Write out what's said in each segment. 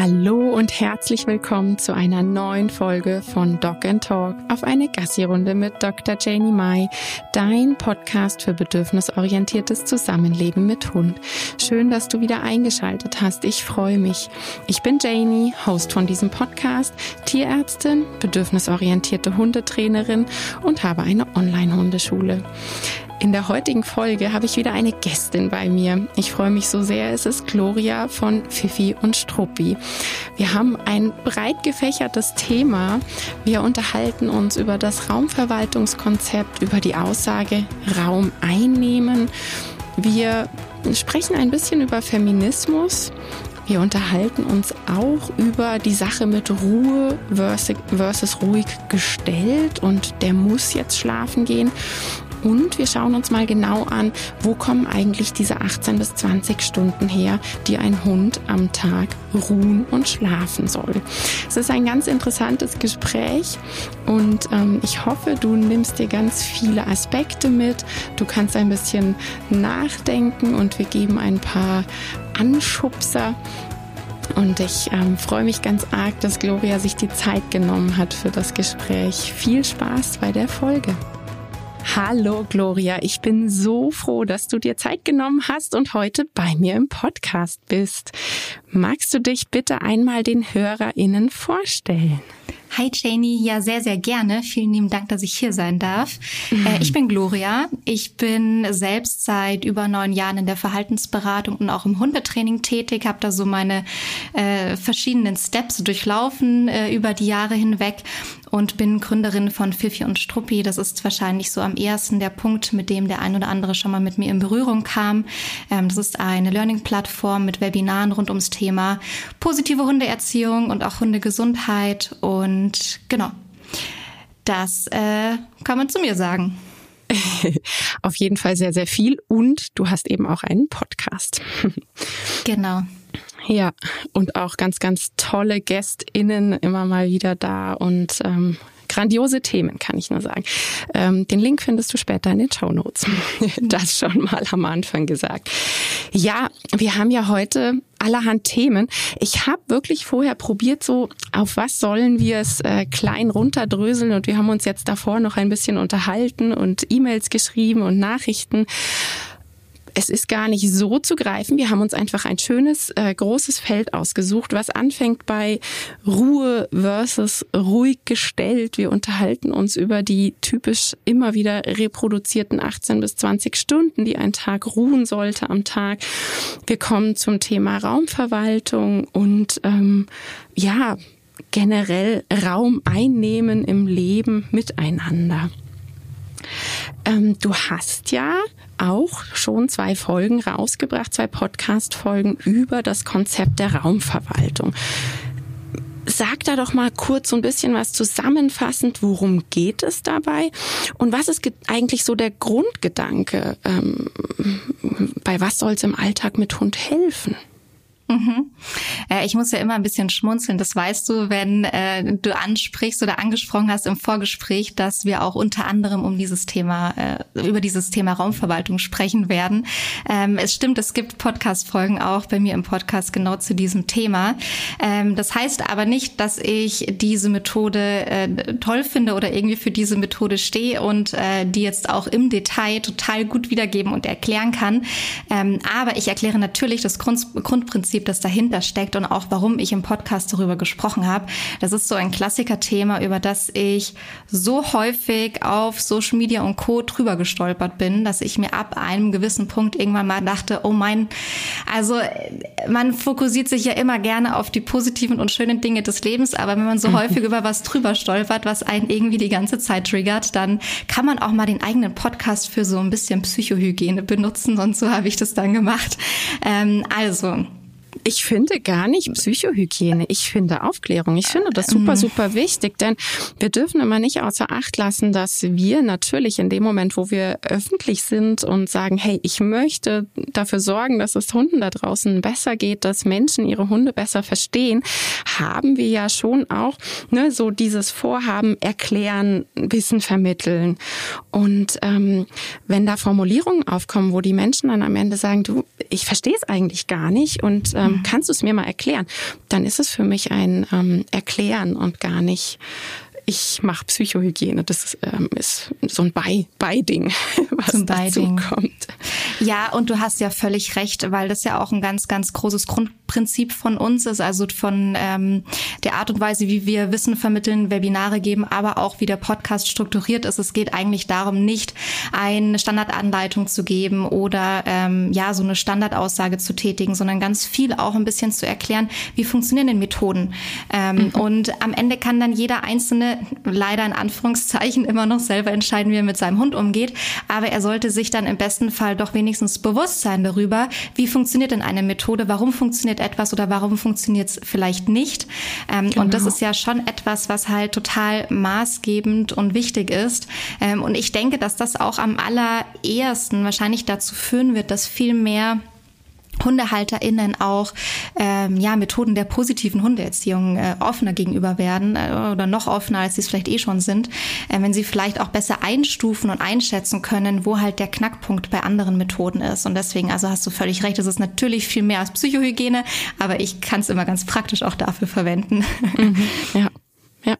Hallo und herzlich willkommen zu einer neuen Folge von Dog and Talk auf eine Gassi-Runde mit Dr. Janie Mai, dein Podcast für bedürfnisorientiertes Zusammenleben mit Hund. Schön, dass du wieder eingeschaltet hast. Ich freue mich. Ich bin Janie, Host von diesem Podcast, Tierärztin, bedürfnisorientierte Hundetrainerin und habe eine Online-Hundeschule. In der heutigen Folge habe ich wieder eine Gästin bei mir. Ich freue mich so sehr. Es ist Gloria von Fifi und Struppi. Wir haben ein breit gefächertes Thema. Wir unterhalten uns über das Raumverwaltungskonzept, über die Aussage Raum einnehmen. Wir sprechen ein bisschen über Feminismus. Wir unterhalten uns auch über die Sache mit Ruhe versus, versus ruhig gestellt und der muss jetzt schlafen gehen. Und wir schauen uns mal genau an, wo kommen eigentlich diese 18 bis 20 Stunden her, die ein Hund am Tag ruhen und schlafen soll. Es ist ein ganz interessantes Gespräch und ähm, ich hoffe, du nimmst dir ganz viele Aspekte mit. Du kannst ein bisschen nachdenken und wir geben ein paar Anschubser. Und ich ähm, freue mich ganz arg, dass Gloria sich die Zeit genommen hat für das Gespräch. Viel Spaß bei der Folge. Hallo Gloria, ich bin so froh, dass du dir Zeit genommen hast und heute bei mir im Podcast bist. Magst du dich bitte einmal den Hörerinnen vorstellen? Hi Janie, ja sehr, sehr gerne. Vielen lieben Dank, dass ich hier sein darf. Mhm. Ich bin Gloria. Ich bin selbst seit über neun Jahren in der Verhaltensberatung und auch im Hundetraining tätig, habe da so meine äh, verschiedenen Steps durchlaufen äh, über die Jahre hinweg und bin Gründerin von Fifi und Struppi. Das ist wahrscheinlich so am ersten der Punkt, mit dem der ein oder andere schon mal mit mir in Berührung kam. Ähm, das ist eine Learning-Plattform mit Webinaren rund ums Thema positive Hundeerziehung und auch Hundegesundheit. Und genau, das äh, kann man zu mir sagen. Auf jeden Fall sehr, sehr viel. Und du hast eben auch einen Podcast. Genau. Ja, und auch ganz, ganz tolle GästInnen immer mal wieder da und ähm, grandiose Themen, kann ich nur sagen. Ähm, den Link findest du später in den Show Notes. Das schon mal am Anfang gesagt. Ja, wir haben ja heute allerhand Themen. Ich habe wirklich vorher probiert, so auf was sollen wir es äh, klein runterdröseln und wir haben uns jetzt davor noch ein bisschen unterhalten und E-Mails geschrieben und Nachrichten es ist gar nicht so zu greifen. Wir haben uns einfach ein schönes, äh, großes Feld ausgesucht, was anfängt bei Ruhe versus ruhig gestellt. Wir unterhalten uns über die typisch immer wieder reproduzierten 18 bis 20 Stunden, die ein Tag ruhen sollte am Tag. Wir kommen zum Thema Raumverwaltung und ähm, ja, generell Raum einnehmen im Leben miteinander. Ähm, du hast ja auch schon zwei Folgen rausgebracht, zwei Podcast-Folgen über das Konzept der Raumverwaltung. Sag da doch mal kurz so ein bisschen was zusammenfassend, worum geht es dabei und was ist eigentlich so der Grundgedanke? Ähm, bei was soll es im Alltag mit Hund helfen? Mhm. Äh, ich muss ja immer ein bisschen schmunzeln. Das weißt du, wenn äh, du ansprichst oder angesprochen hast im Vorgespräch, dass wir auch unter anderem um dieses Thema, äh, über dieses Thema Raumverwaltung sprechen werden. Ähm, es stimmt, es gibt Podcast-Folgen auch bei mir im Podcast genau zu diesem Thema. Ähm, das heißt aber nicht, dass ich diese Methode äh, toll finde oder irgendwie für diese Methode stehe und äh, die jetzt auch im Detail total gut wiedergeben und erklären kann. Ähm, aber ich erkläre natürlich das Grund Grundprinzip Prinzip, das dahinter steckt und auch warum ich im Podcast darüber gesprochen habe. Das ist so ein Klassiker-Thema, über das ich so häufig auf Social Media und Co. drüber gestolpert bin, dass ich mir ab einem gewissen Punkt irgendwann mal dachte, oh mein, also man fokussiert sich ja immer gerne auf die positiven und schönen Dinge des Lebens, aber wenn man so häufig über was drüber stolpert, was einen irgendwie die ganze Zeit triggert, dann kann man auch mal den eigenen Podcast für so ein bisschen Psychohygiene benutzen und so habe ich das dann gemacht. Ähm, also, ich finde gar nicht Psychohygiene. Ich finde Aufklärung. Ich finde das super, mhm. super wichtig, denn wir dürfen immer nicht außer Acht lassen, dass wir natürlich in dem Moment, wo wir öffentlich sind und sagen, hey, ich möchte dafür sorgen, dass es Hunden da draußen besser geht, dass Menschen ihre Hunde besser verstehen, haben wir ja schon auch ne, so dieses Vorhaben erklären, Wissen vermitteln. Und ähm, wenn da Formulierungen aufkommen, wo die Menschen dann am Ende sagen, du, ich verstehe es eigentlich gar nicht und ähm. Kannst du es mir mal erklären? Dann ist es für mich ein ähm, Erklären und gar nicht ich mache Psychohygiene. Das ist, ähm, ist so ein Bei Beiding, was so dazu kommt. Ja, und du hast ja völlig recht, weil das ja auch ein ganz, ganz großes Grundprinzip von uns ist, also von ähm, der Art und Weise, wie wir Wissen vermitteln, Webinare geben, aber auch wie der Podcast strukturiert ist. Es geht eigentlich darum, nicht eine Standardanleitung zu geben oder ähm, ja so eine Standardaussage zu tätigen, sondern ganz viel auch ein bisschen zu erklären, wie funktionieren denn Methoden. Ähm, mhm. Und am Ende kann dann jeder einzelne leider in Anführungszeichen immer noch selber entscheiden, wie er mit seinem Hund umgeht. Aber er sollte sich dann im besten Fall doch wenigstens bewusst sein darüber, wie funktioniert denn eine Methode, warum funktioniert etwas oder warum funktioniert es vielleicht nicht. Ähm, genau. Und das genau. ist ja schon etwas, was halt total maßgebend und wichtig ist. Ähm, und ich denke, dass das auch am allerersten wahrscheinlich dazu führen wird, dass viel mehr HundehalterInnen auch ähm, ja Methoden der positiven Hundeerziehung äh, offener gegenüber werden äh, oder noch offener, als sie es vielleicht eh schon sind, äh, wenn sie vielleicht auch besser einstufen und einschätzen können, wo halt der Knackpunkt bei anderen Methoden ist. Und deswegen, also hast du völlig recht, es ist natürlich viel mehr als Psychohygiene, aber ich kann es immer ganz praktisch auch dafür verwenden. Mhm, ja. Ja.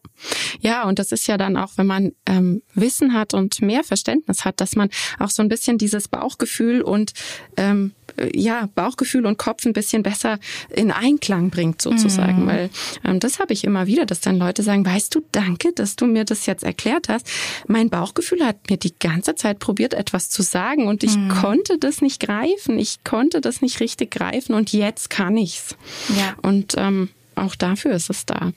Ja, und das ist ja dann auch, wenn man ähm, Wissen hat und mehr Verständnis hat, dass man auch so ein bisschen dieses Bauchgefühl und ähm, ja, Bauchgefühl und Kopf ein bisschen besser in Einklang bringt, sozusagen. Mhm. Weil ähm, das habe ich immer wieder, dass dann Leute sagen, weißt du, danke, dass du mir das jetzt erklärt hast. Mein Bauchgefühl hat mir die ganze Zeit probiert, etwas zu sagen und ich mhm. konnte das nicht greifen. Ich konnte das nicht richtig greifen und jetzt kann ich's. Ja. Und ähm, auch dafür ist es da.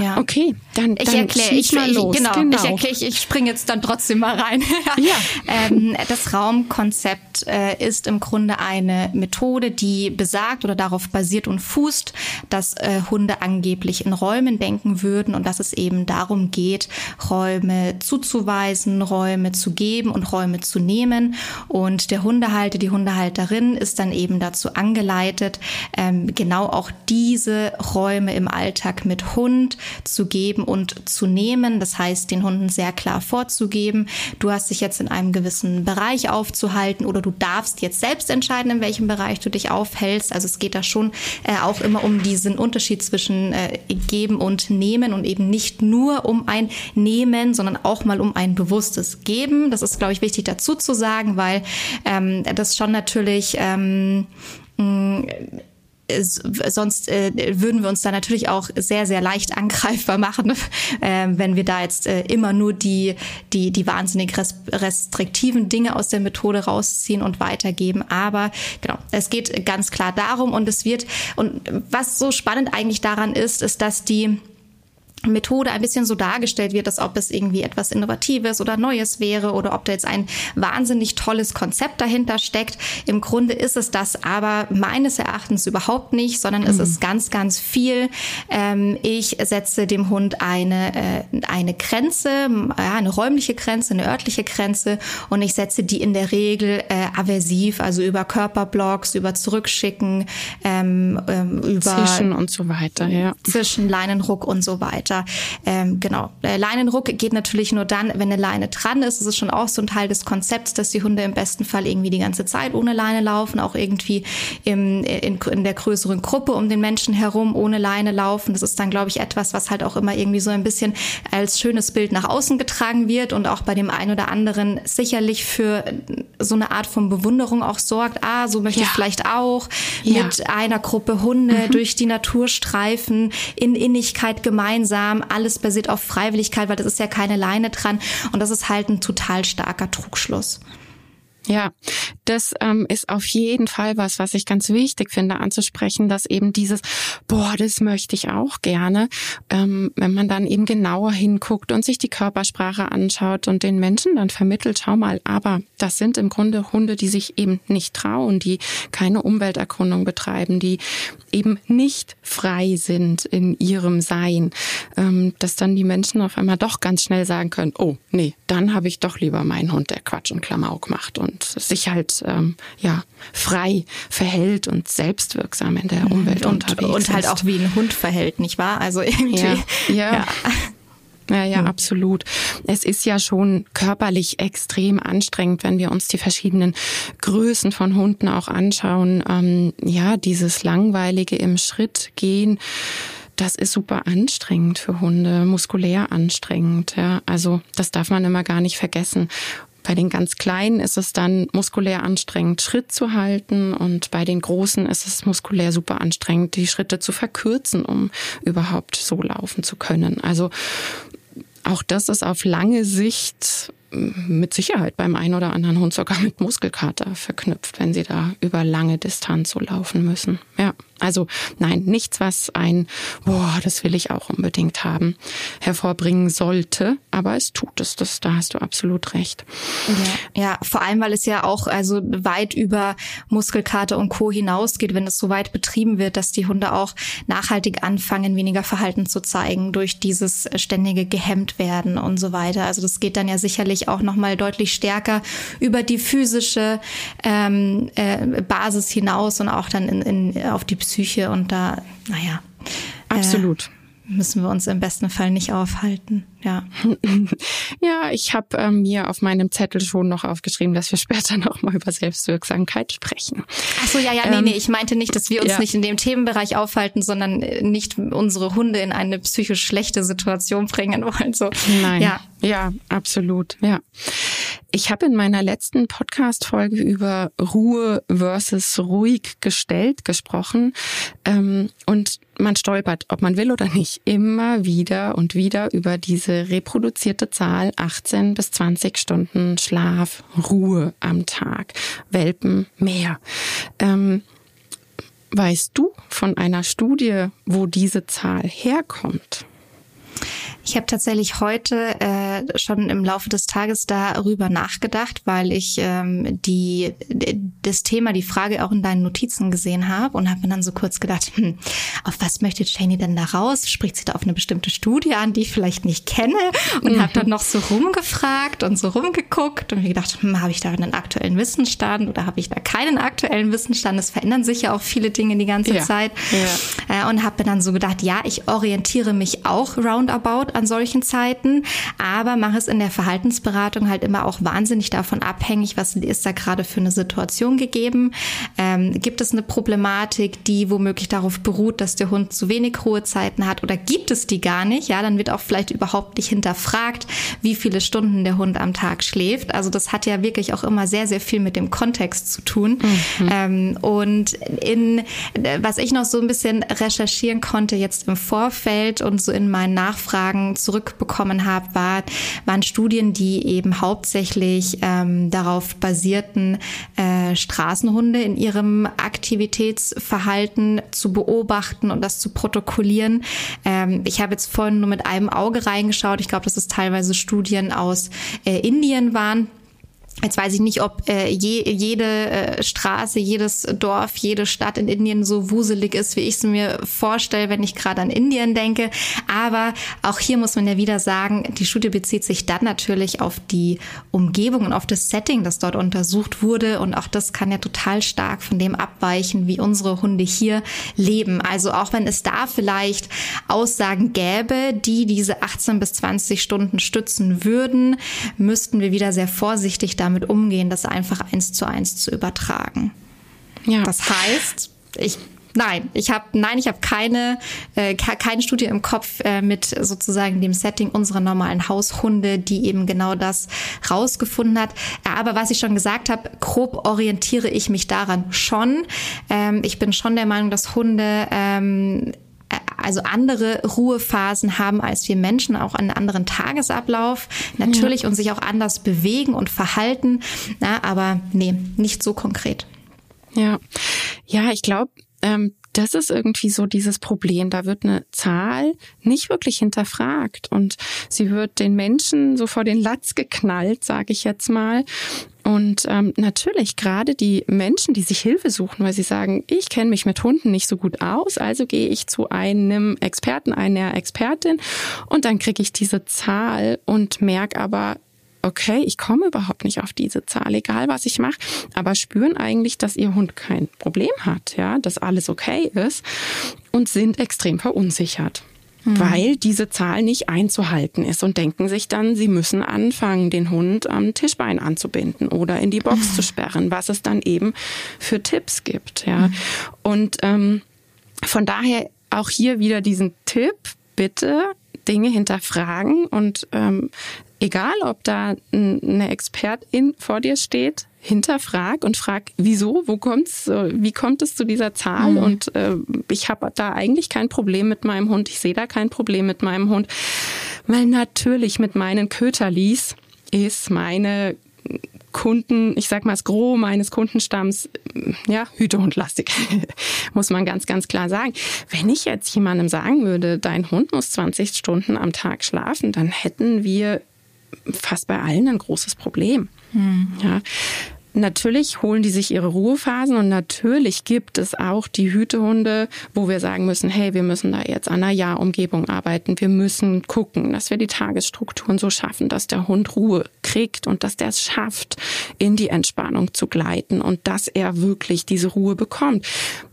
Ja. Okay, dann, ich erkläre ich mal los. Genau, genau. ich erkläre, ich, ich springe jetzt dann trotzdem mal rein. ja. ähm, das Raumkonzept äh, ist im Grunde eine Methode, die besagt oder darauf basiert und fußt, dass äh, Hunde angeblich in Räumen denken würden und dass es eben darum geht, Räume zuzuweisen, Räume zu geben und Räume zu nehmen. Und der Hundehalter, die Hundehalterin ist dann eben dazu angeleitet, ähm, genau auch diese Räume Räume im Alltag mit Hund zu geben und zu nehmen. Das heißt, den Hunden sehr klar vorzugeben, du hast dich jetzt in einem gewissen Bereich aufzuhalten oder du darfst jetzt selbst entscheiden, in welchem Bereich du dich aufhältst. Also es geht da schon äh, auch immer um diesen Unterschied zwischen äh, geben und nehmen und eben nicht nur um ein Nehmen, sondern auch mal um ein bewusstes Geben. Das ist, glaube ich, wichtig dazu zu sagen, weil ähm, das schon natürlich ähm, sonst äh, würden wir uns da natürlich auch sehr, sehr leicht angreifbar machen, äh, wenn wir da jetzt äh, immer nur die, die, die wahnsinnig restriktiven Dinge aus der Methode rausziehen und weitergeben. Aber genau, es geht ganz klar darum und es wird, und was so spannend eigentlich daran ist, ist, dass die Methode ein bisschen so dargestellt wird, als ob es irgendwie etwas Innovatives oder Neues wäre oder ob da jetzt ein wahnsinnig tolles Konzept dahinter steckt. Im Grunde ist es das aber meines Erachtens überhaupt nicht, sondern mhm. es ist ganz, ganz viel. Ähm, ich setze dem Hund eine, äh, eine Grenze, eine räumliche Grenze, eine örtliche Grenze und ich setze die in der Regel äh, aversiv, also über Körperblocks, über Zurückschicken, ähm, ähm, über Zwischen und so weiter, ja. Zwischen Leinenruck und so weiter weiter. Ähm, genau. Der Leinenruck geht natürlich nur dann, wenn eine Leine dran ist. Das ist schon auch so ein Teil des Konzepts, dass die Hunde im besten Fall irgendwie die ganze Zeit ohne Leine laufen, auch irgendwie im, in, in der größeren Gruppe um den Menschen herum ohne Leine laufen. Das ist dann, glaube ich, etwas, was halt auch immer irgendwie so ein bisschen als schönes Bild nach außen getragen wird und auch bei dem einen oder anderen sicherlich für so eine Art von Bewunderung auch sorgt. Ah, so möchte ja. ich vielleicht auch ja. mit einer Gruppe Hunde mhm. durch die Natur streifen, in Innigkeit gemeinsam langsam, alles basiert auf Freiwilligkeit, weil das ist ja keine Leine dran und das ist halt ein total starker Trugschluss. Ja, das ähm, ist auf jeden Fall was, was ich ganz wichtig finde anzusprechen, dass eben dieses, boah, das möchte ich auch gerne, ähm, wenn man dann eben genauer hinguckt und sich die Körpersprache anschaut und den Menschen dann vermittelt, schau mal, aber das sind im Grunde Hunde, die sich eben nicht trauen, die keine Umwelterkundung betreiben, die eben nicht frei sind in ihrem Sein, ähm, dass dann die Menschen auf einmal doch ganz schnell sagen können, oh, nee, dann habe ich doch lieber meinen Hund, der Quatsch und Klamauk macht und und sich halt ähm, ja frei verhält und selbstwirksam in der mhm. Umwelt und, unterwegs und halt ist. auch wie ein Hund verhält, nicht wahr? Also irgendwie ja. ja. ja. Ja, ja, hm. absolut. Es ist ja schon körperlich extrem anstrengend, wenn wir uns die verschiedenen Größen von Hunden auch anschauen. Ähm, ja, dieses langweilige im Schritt gehen. Das ist super anstrengend für Hunde, muskulär anstrengend. Ja, also das darf man immer gar nicht vergessen. Bei den ganz Kleinen ist es dann muskulär anstrengend, Schritt zu halten und bei den Großen ist es muskulär super anstrengend, die Schritte zu verkürzen, um überhaupt so laufen zu können. Also auch das ist auf lange Sicht mit Sicherheit beim einen oder anderen Hund sogar mit Muskelkater verknüpft, wenn sie da über lange Distanz so laufen müssen. Ja. Also nein, nichts, was ein, boah, das will ich auch unbedingt haben, hervorbringen sollte, aber es tut es. Das, da hast du absolut recht. Ja, ja, vor allem, weil es ja auch also weit über Muskelkater und Co. hinausgeht, wenn es so weit betrieben wird, dass die Hunde auch nachhaltig anfangen, weniger Verhalten zu zeigen durch dieses ständige gehemmt werden und so weiter. Also das geht dann ja sicherlich auch nochmal deutlich stärker über die physische ähm, äh, Basis hinaus und auch dann in, in, auf die Psyche Psyche und da, naja. Absolut. Äh, müssen wir uns im besten Fall nicht aufhalten. Ja, ja ich habe ähm, mir auf meinem Zettel schon noch aufgeschrieben, dass wir später noch mal über Selbstwirksamkeit sprechen. Ach so, ja, ja, nee, ähm, nee, ich meinte nicht, dass wir uns ja. nicht in dem Themenbereich aufhalten, sondern äh, nicht unsere Hunde in eine psychisch schlechte Situation bringen wollen. So. Nein, ja, ja absolut, ja. Ich habe in meiner letzten Podcast-Folge über Ruhe versus ruhig gestellt gesprochen. Ähm, und man stolpert, ob man will oder nicht, immer wieder und wieder über diese diese reproduzierte Zahl 18 bis 20 Stunden Schlaf, Ruhe am Tag. Welpen mehr. Ähm, weißt du von einer Studie, wo diese Zahl herkommt? Ich habe tatsächlich heute äh, schon im Laufe des Tages darüber nachgedacht, weil ich ähm, die das Thema, die Frage auch in deinen Notizen gesehen habe und habe mir dann so kurz gedacht, hm, auf was möchte Janie denn da raus? Spricht sie da auf eine bestimmte Studie an, die ich vielleicht nicht kenne? Und mhm. habe dann noch so rumgefragt und so rumgeguckt und mir gedacht, hm, habe ich da einen aktuellen Wissensstand oder habe ich da keinen aktuellen Wissensstand? Es verändern sich ja auch viele Dinge die ganze ja. Zeit. Ja. Äh, und habe mir dann so gedacht, ja, ich orientiere mich auch roundabout an solchen Zeiten, aber mache es in der Verhaltensberatung halt immer auch wahnsinnig davon abhängig, was ist da gerade für eine Situation gegeben. Ähm, gibt es eine Problematik, die womöglich darauf beruht, dass der Hund zu wenig Ruhezeiten hat oder gibt es die gar nicht? Ja, dann wird auch vielleicht überhaupt nicht hinterfragt, wie viele Stunden der Hund am Tag schläft. Also das hat ja wirklich auch immer sehr, sehr viel mit dem Kontext zu tun. Mhm. Ähm, und in, was ich noch so ein bisschen recherchieren konnte jetzt im Vorfeld und so in meinen Nachfragen, Fragen zurückbekommen habe, war, waren Studien, die eben hauptsächlich ähm, darauf basierten, äh, Straßenhunde in ihrem Aktivitätsverhalten zu beobachten und das zu protokollieren. Ähm, ich habe jetzt vorhin nur mit einem Auge reingeschaut. Ich glaube, dass es teilweise Studien aus äh, Indien waren Jetzt weiß ich nicht, ob äh, je, jede äh, Straße, jedes Dorf, jede Stadt in Indien so wuselig ist, wie ich es mir vorstelle, wenn ich gerade an Indien denke. Aber auch hier muss man ja wieder sagen, die Studie bezieht sich dann natürlich auf die Umgebung und auf das Setting, das dort untersucht wurde. Und auch das kann ja total stark von dem abweichen, wie unsere Hunde hier leben. Also auch wenn es da vielleicht Aussagen gäbe, die diese 18 bis 20 Stunden stützen würden, müssten wir wieder sehr vorsichtig damit umgehen, das einfach eins zu eins zu übertragen. Ja. Das heißt, ich Nein, ich habe nein, ich habe keine äh, keine Studie im Kopf äh, mit sozusagen dem Setting unserer normalen Haushunde, die eben genau das rausgefunden hat. Aber was ich schon gesagt habe, grob orientiere ich mich daran schon. Ähm, ich bin schon der Meinung, dass Hunde ähm, also andere Ruhephasen haben als wir Menschen, auch einen anderen Tagesablauf, natürlich ja. und sich auch anders bewegen und verhalten. Na, aber nee, nicht so konkret. Ja, ja, ich glaube, ähm, das ist irgendwie so dieses Problem. Da wird eine Zahl nicht wirklich hinterfragt und sie wird den Menschen so vor den Latz geknallt, sage ich jetzt mal. Und ähm, natürlich gerade die Menschen, die sich Hilfe suchen, weil sie sagen, ich kenne mich mit Hunden nicht so gut aus, also gehe ich zu einem Experten, einer Expertin und dann kriege ich diese Zahl und merke aber, okay, ich komme überhaupt nicht auf diese Zahl, egal was ich mache, aber spüren eigentlich, dass ihr Hund kein Problem hat, ja, dass alles okay ist und sind extrem verunsichert. mhm. weil diese Zahl nicht einzuhalten ist und denken sich dann, sie müssen anfangen, den Hund am Tischbein anzubinden oder in die Box mhm. zu sperren, was es dann eben für Tipps gibt. Ja. Mhm. Und ähm, von daher auch hier wieder diesen Tipp, bitte Dinge hinterfragen und ähm, egal, ob da eine Expertin vor dir steht, hinterfrag und frag, wieso, wo kommt's, wie kommt es zu dieser Zahl? Mhm. Und äh, ich habe da eigentlich kein Problem mit meinem Hund. Ich sehe da kein Problem mit meinem Hund, weil natürlich mit meinen Köterlis ist meine Kunden, ich sag mal das Gros meines Kundenstamms, ja, Hütehundlastig, muss man ganz, ganz klar sagen. Wenn ich jetzt jemandem sagen würde, dein Hund muss 20 Stunden am Tag schlafen, dann hätten wir fast bei allen ein großes Problem. Hm. Ja. Natürlich holen die sich ihre Ruhephasen und natürlich gibt es auch die Hütehunde, wo wir sagen müssen, hey, wir müssen da jetzt an einer Ja-Umgebung arbeiten. Wir müssen gucken, dass wir die Tagesstrukturen so schaffen, dass der Hund Ruhe kriegt und dass der es schafft, in die Entspannung zu gleiten und dass er wirklich diese Ruhe bekommt.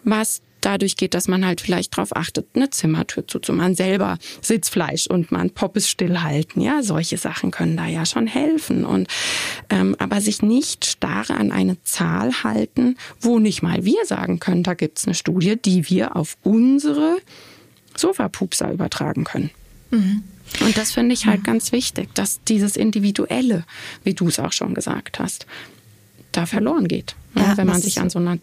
Was dadurch geht, dass man halt vielleicht darauf achtet, eine Zimmertür zuzumachen, selber Sitzfleisch und man Poppes stillhalten. Ja, solche Sachen können da ja schon helfen. Und ähm, aber sich nicht starr an eine Zahl halten, wo nicht mal wir sagen können, da gibt's eine Studie, die wir auf unsere Sofapupser übertragen können. Mhm. Und das finde ich halt mhm. ganz wichtig, dass dieses Individuelle, wie du es auch schon gesagt hast, da verloren geht, ja, wenn man sich an so einer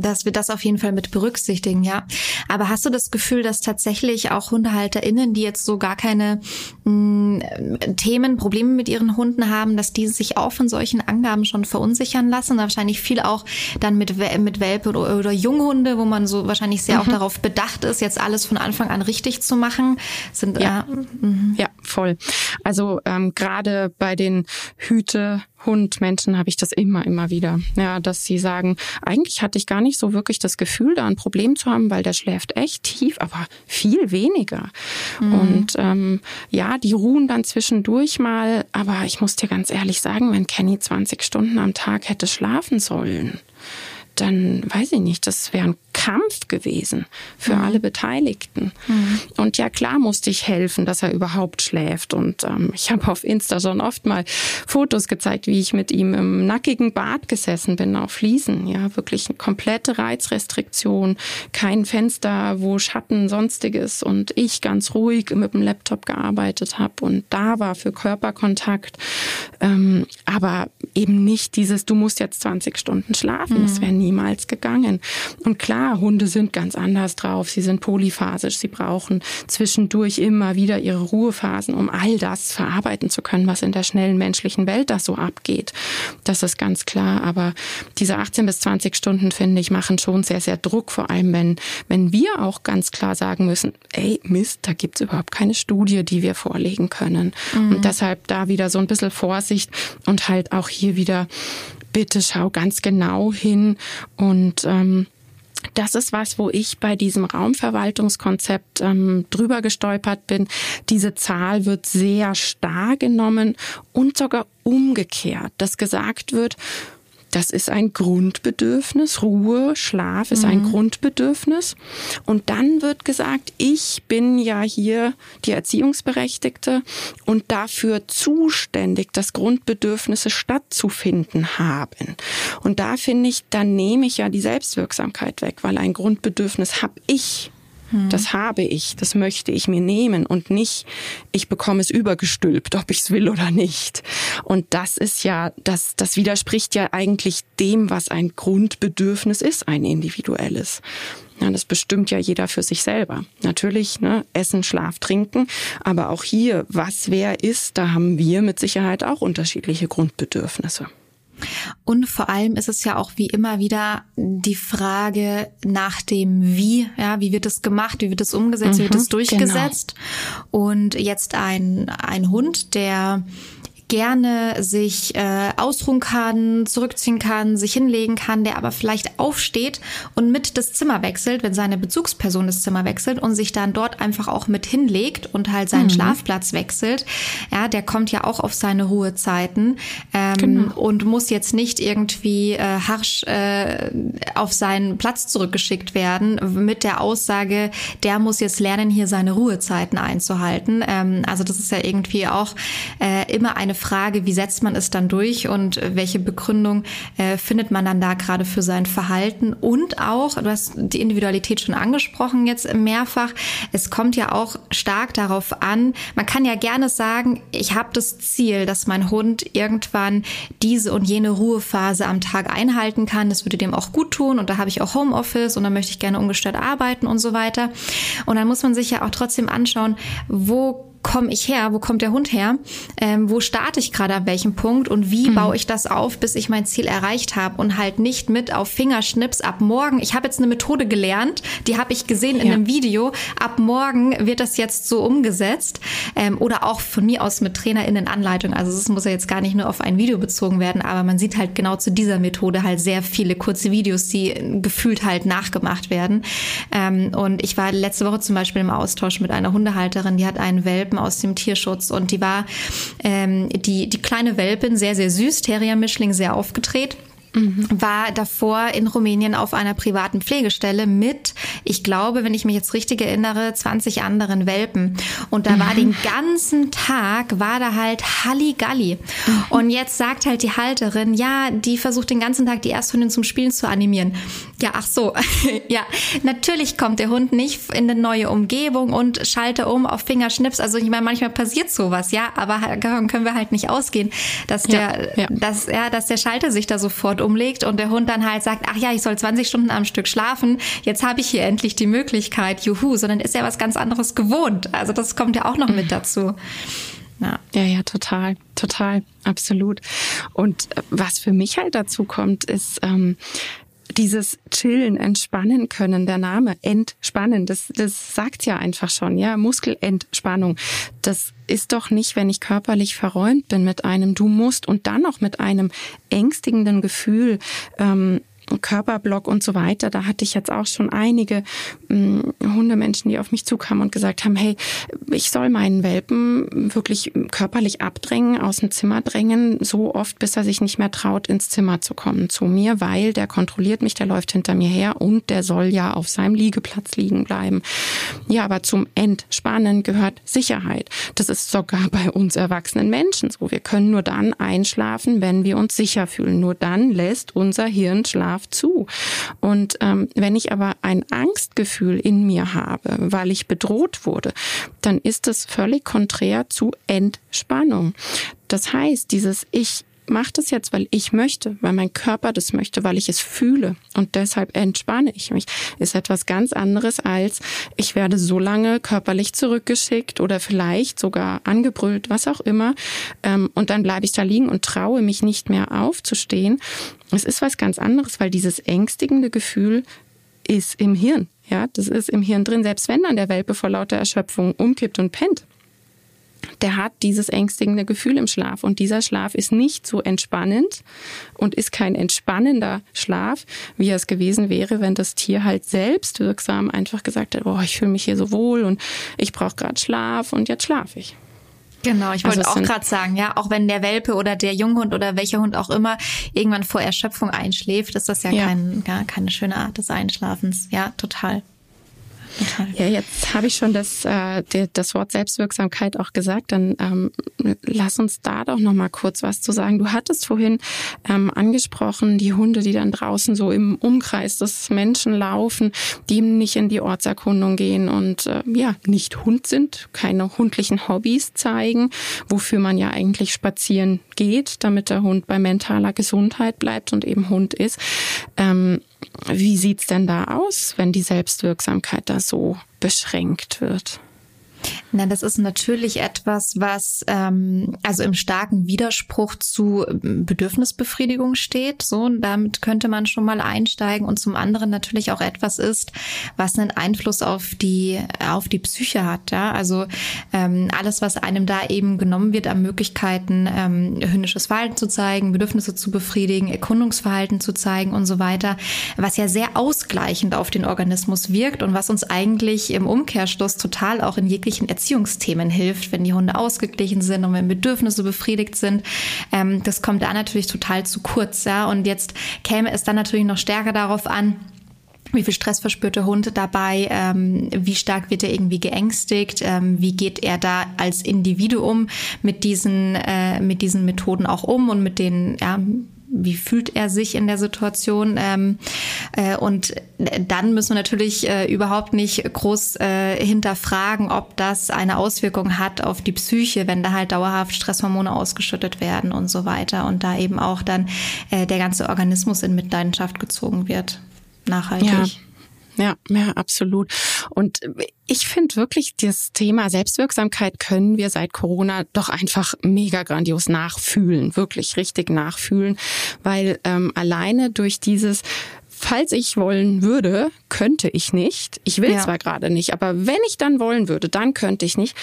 dass wir das auf jeden Fall mit berücksichtigen, ja. Aber hast du das Gefühl, dass tatsächlich auch HundehalterInnen, die jetzt so gar keine Themen, Probleme mit ihren Hunden haben, dass die sich auch von solchen Angaben schon verunsichern lassen? wahrscheinlich viel auch dann mit, mit Welpe oder, oder Junghunde, wo man so wahrscheinlich sehr mhm. auch darauf bedacht ist, jetzt alles von Anfang an richtig zu machen. Sind, ja, äh, ja voll. Also ähm, gerade bei den Hüte Hund, Menschen habe ich das immer, immer wieder. Ja, dass sie sagen, eigentlich hatte ich gar nicht so wirklich das Gefühl, da ein Problem zu haben, weil der schläft echt tief, aber viel weniger. Mhm. Und ähm, ja, die ruhen dann zwischendurch mal, aber ich muss dir ganz ehrlich sagen, wenn Kenny 20 Stunden am Tag hätte schlafen sollen, dann weiß ich nicht, das wäre ein Kampf gewesen für mhm. alle Beteiligten. Mhm. Und ja, klar musste ich helfen, dass er überhaupt schläft. Und ähm, ich habe auf Insta schon oft mal Fotos gezeigt, wie ich mit ihm im nackigen Bad gesessen bin auf Fliesen. Ja, wirklich eine komplette Reizrestriktion, kein Fenster, wo Schatten sonstiges und ich ganz ruhig mit dem Laptop gearbeitet habe und da war für Körperkontakt. Ähm, aber eben nicht dieses, du musst jetzt 20 Stunden schlafen. Mhm. Das wäre niemals gegangen. Und klar, Hunde sind ganz anders drauf. Sie sind polyphasisch. Sie brauchen zwischendurch immer wieder ihre Ruhephasen, um all das verarbeiten zu können, was in der schnellen menschlichen Welt da so abgeht. Das ist ganz klar. Aber diese 18 bis 20 Stunden, finde ich, machen schon sehr, sehr Druck. Vor allem, wenn, wenn wir auch ganz klar sagen müssen, ey, Mist, da gibt's überhaupt keine Studie, die wir vorlegen können. Mhm. Und deshalb da wieder so ein bisschen Vorsicht und halt auch hier wieder bitte schau ganz genau hin und ähm, das ist was, wo ich bei diesem Raumverwaltungskonzept ähm, drüber gestolpert bin. Diese Zahl wird sehr starr genommen und sogar umgekehrt, dass gesagt wird, das ist ein Grundbedürfnis. Ruhe, Schlaf ist mhm. ein Grundbedürfnis. Und dann wird gesagt, ich bin ja hier die Erziehungsberechtigte und dafür zuständig, dass Grundbedürfnisse stattzufinden haben. Und da finde ich, dann nehme ich ja die Selbstwirksamkeit weg, weil ein Grundbedürfnis habe ich hm. Das habe ich, das möchte ich mir nehmen und nicht, ich bekomme es übergestülpt, ob ich es will oder nicht. Und das ist ja, das, das widerspricht ja eigentlich dem, was ein Grundbedürfnis ist, ein individuelles. Ja, das bestimmt ja jeder für sich selber. Natürlich, ne, Essen, Schlaf, Trinken. Aber auch hier, was wer ist, da haben wir mit Sicherheit auch unterschiedliche Grundbedürfnisse. Und vor allem ist es ja auch wie immer wieder die Frage nach dem Wie, ja, wie wird es gemacht, wie wird es umgesetzt, mhm, wie wird es mhm, durchgesetzt. Genau. Und jetzt ein, ein Hund, der gerne sich äh, ausruhen kann, zurückziehen kann, sich hinlegen kann, der aber vielleicht aufsteht und mit das Zimmer wechselt, wenn seine Bezugsperson das Zimmer wechselt und sich dann dort einfach auch mit hinlegt und halt seinen mhm. Schlafplatz wechselt, ja, der kommt ja auch auf seine Ruhezeiten ähm, genau. und muss jetzt nicht irgendwie äh, harsch äh, auf seinen Platz zurückgeschickt werden mit der Aussage, der muss jetzt lernen, hier seine Ruhezeiten einzuhalten. Ähm, also das ist ja irgendwie auch äh, immer eine Frage, wie setzt man es dann durch und welche Begründung äh, findet man dann da gerade für sein Verhalten und auch, du hast die Individualität schon angesprochen jetzt mehrfach, es kommt ja auch stark darauf an, man kann ja gerne sagen, ich habe das Ziel, dass mein Hund irgendwann diese und jene Ruhephase am Tag einhalten kann, das würde dem auch gut tun und da habe ich auch Homeoffice und da möchte ich gerne ungestört arbeiten und so weiter. Und dann muss man sich ja auch trotzdem anschauen, wo komme ich her, wo kommt der Hund her, ähm, wo starte ich gerade an welchem Punkt und wie mhm. baue ich das auf, bis ich mein Ziel erreicht habe und halt nicht mit auf Fingerschnips ab morgen. Ich habe jetzt eine Methode gelernt, die habe ich gesehen in ja. einem Video. Ab morgen wird das jetzt so umgesetzt ähm, oder auch von mir aus mit TrainerInnen Anleitung. Also es muss ja jetzt gar nicht nur auf ein Video bezogen werden, aber man sieht halt genau zu dieser Methode halt sehr viele kurze Videos, die gefühlt halt nachgemacht werden. Ähm, und ich war letzte Woche zum Beispiel im Austausch mit einer Hundehalterin, die hat einen Welpen Welpen aus dem Tierschutz und die war ähm, die, die kleine Welpin, sehr, sehr süß, Terrier-Mischling, sehr aufgedreht mhm. war davor in Rumänien auf einer privaten Pflegestelle mit, ich glaube, wenn ich mich jetzt richtig erinnere, 20 anderen Welpen. Und da mhm. war den ganzen Tag, war da halt Halligalli. Mhm. Und jetzt sagt halt die Halterin, ja, die versucht den ganzen Tag die Ersthündin zum Spielen zu animieren. Ja, ach so. ja, natürlich kommt der Hund nicht in eine neue Umgebung und schalte um auf Fingerschnips. Also ich meine, manchmal passiert sowas, ja, aber können wir halt nicht ausgehen, dass der, ja, ja. dass, ja, dass der Schalter sich da sofort umlegt und der Hund dann halt sagt, ach ja, ich soll 20 Stunden am Stück schlafen, jetzt habe ich hier endlich die Möglichkeit, juhu, sondern ist ja was ganz anderes gewohnt. Also das kommt ja auch noch mit dazu. Ja. ja, ja, total, total, absolut. Und was für mich halt dazu kommt, ist, ähm, dieses Chillen, Entspannen können, der Name Entspannen, das, das sagt ja einfach schon, ja, Muskelentspannung. Das ist doch nicht, wenn ich körperlich verräumt bin mit einem, du musst und dann noch mit einem ängstigenden Gefühl ähm, Körperblock und so weiter. Da hatte ich jetzt auch schon einige mh, hm, Hundemenschen, die auf mich zukamen und gesagt haben, hey, ich soll meinen Welpen wirklich körperlich abdrängen, aus dem Zimmer drängen, so oft, bis er sich nicht mehr traut, ins Zimmer zu kommen zu mir, weil der kontrolliert mich, der läuft hinter mir her und der soll ja auf seinem Liegeplatz liegen bleiben. Ja, aber zum Entspannen gehört Sicherheit. Das ist sogar bei uns erwachsenen Menschen so. Wir können nur dann einschlafen, wenn wir uns sicher fühlen. Nur dann lässt unser Hirn schlafen Schlaf zu. Und ähm, wenn ich aber ein Angstgefühl in mir habe, weil ich bedroht wurde, dann ist das völlig konträr zu Entspannung. Das heißt, dieses Ich mache das jetzt, weil ich möchte, weil mein Körper das möchte, weil ich es fühle und deshalb entspanne ich mich, ist etwas ganz anderes als ich werde so lange körperlich zurückgeschickt oder vielleicht sogar angebrüllt, was auch immer, ähm, und dann bleibe ich da liegen und traue mich nicht mehr aufzustehen. Es ist was ganz anderes, weil dieses ängstigende Gefühl ist im Hirn. Ja, das ist im Hirn drin, selbst wenn dann der Welpe vor lauter Erschöpfung umkippt und pennt der hat dieses ängstigende Gefühl im Schlaf. Und dieser Schlaf ist nicht so entspannend und ist kein entspannender Schlaf, wie es gewesen wäre, wenn das Tier halt selbst wirksam einfach gesagt hat, oh, ich fühle mich hier so wohl und ich brauche gerade Schlaf und jetzt schlafe ich. Genau, ich wollte also auch gerade sagen, ja, auch wenn der Welpe oder der Junghund oder welcher Hund auch immer irgendwann vor Erschöpfung einschläft, ist das ja, ja. Kein, ja keine schöne Art des Einschlafens. Ja, total. Ja, jetzt habe ich schon das, äh, das Wort Selbstwirksamkeit auch gesagt. Dann ähm, lass uns da doch noch mal kurz was zu sagen. Du hattest vorhin ähm, angesprochen, die Hunde, die dann draußen so im Umkreis des Menschen laufen, die nicht in die Ortserkundung gehen und äh, ja, nicht Hund sind, keine hundlichen Hobbys zeigen, wofür man ja eigentlich spazieren geht, damit der Hund bei mentaler Gesundheit bleibt und eben Hund ist. Ähm, wie sieht's denn da aus, wenn die Selbstwirksamkeit da so beschränkt wird? Na, das ist natürlich etwas, was ähm, also im starken Widerspruch zu ähm, Bedürfnisbefriedigung steht. So, und damit könnte man schon mal einsteigen. Und zum anderen natürlich auch etwas ist, was einen Einfluss auf die auf die Psyche hat. Ja, also ähm, alles, was einem da eben genommen wird an Möglichkeiten, ähm, hündisches Verhalten zu zeigen, Bedürfnisse zu befriedigen, Erkundungsverhalten zu zeigen und so weiter, was ja sehr ausgleichend auf den Organismus wirkt und was uns eigentlich im Umkehrschluss total auch in jeglichen Erziehungsthemen hilft, wenn die Hunde ausgeglichen sind und wenn Bedürfnisse befriedigt sind. Ähm, das kommt da natürlich total zu kurz. Ja? Und jetzt käme es dann natürlich noch stärker darauf an, wie viel Stress verspürt der Hund dabei? Ähm, wie stark wird er irgendwie geängstigt? Ähm, wie geht er da als Individuum mit diesen, äh, mit diesen Methoden auch um und mit den, ja, wie fühlt er sich in der Situation? Ähm, äh, und dann müssen wir natürlich äh, überhaupt nicht groß äh, hinterfragen, ob das eine Auswirkung hat auf die Psyche, wenn da halt dauerhaft Stresshormone ausgeschüttet werden und so weiter und da eben auch dann äh, der ganze Organismus in Mitleidenschaft gezogen wird. Nachhaltig. Ja. Ja, ja, absolut. Und ich finde wirklich, das Thema Selbstwirksamkeit können wir seit Corona doch einfach mega grandios nachfühlen, wirklich richtig nachfühlen, weil ähm, alleine durch dieses falls ich wollen würde, könnte ich nicht. Ich will ja. zwar gerade nicht, aber wenn ich dann wollen würde, dann könnte ich nicht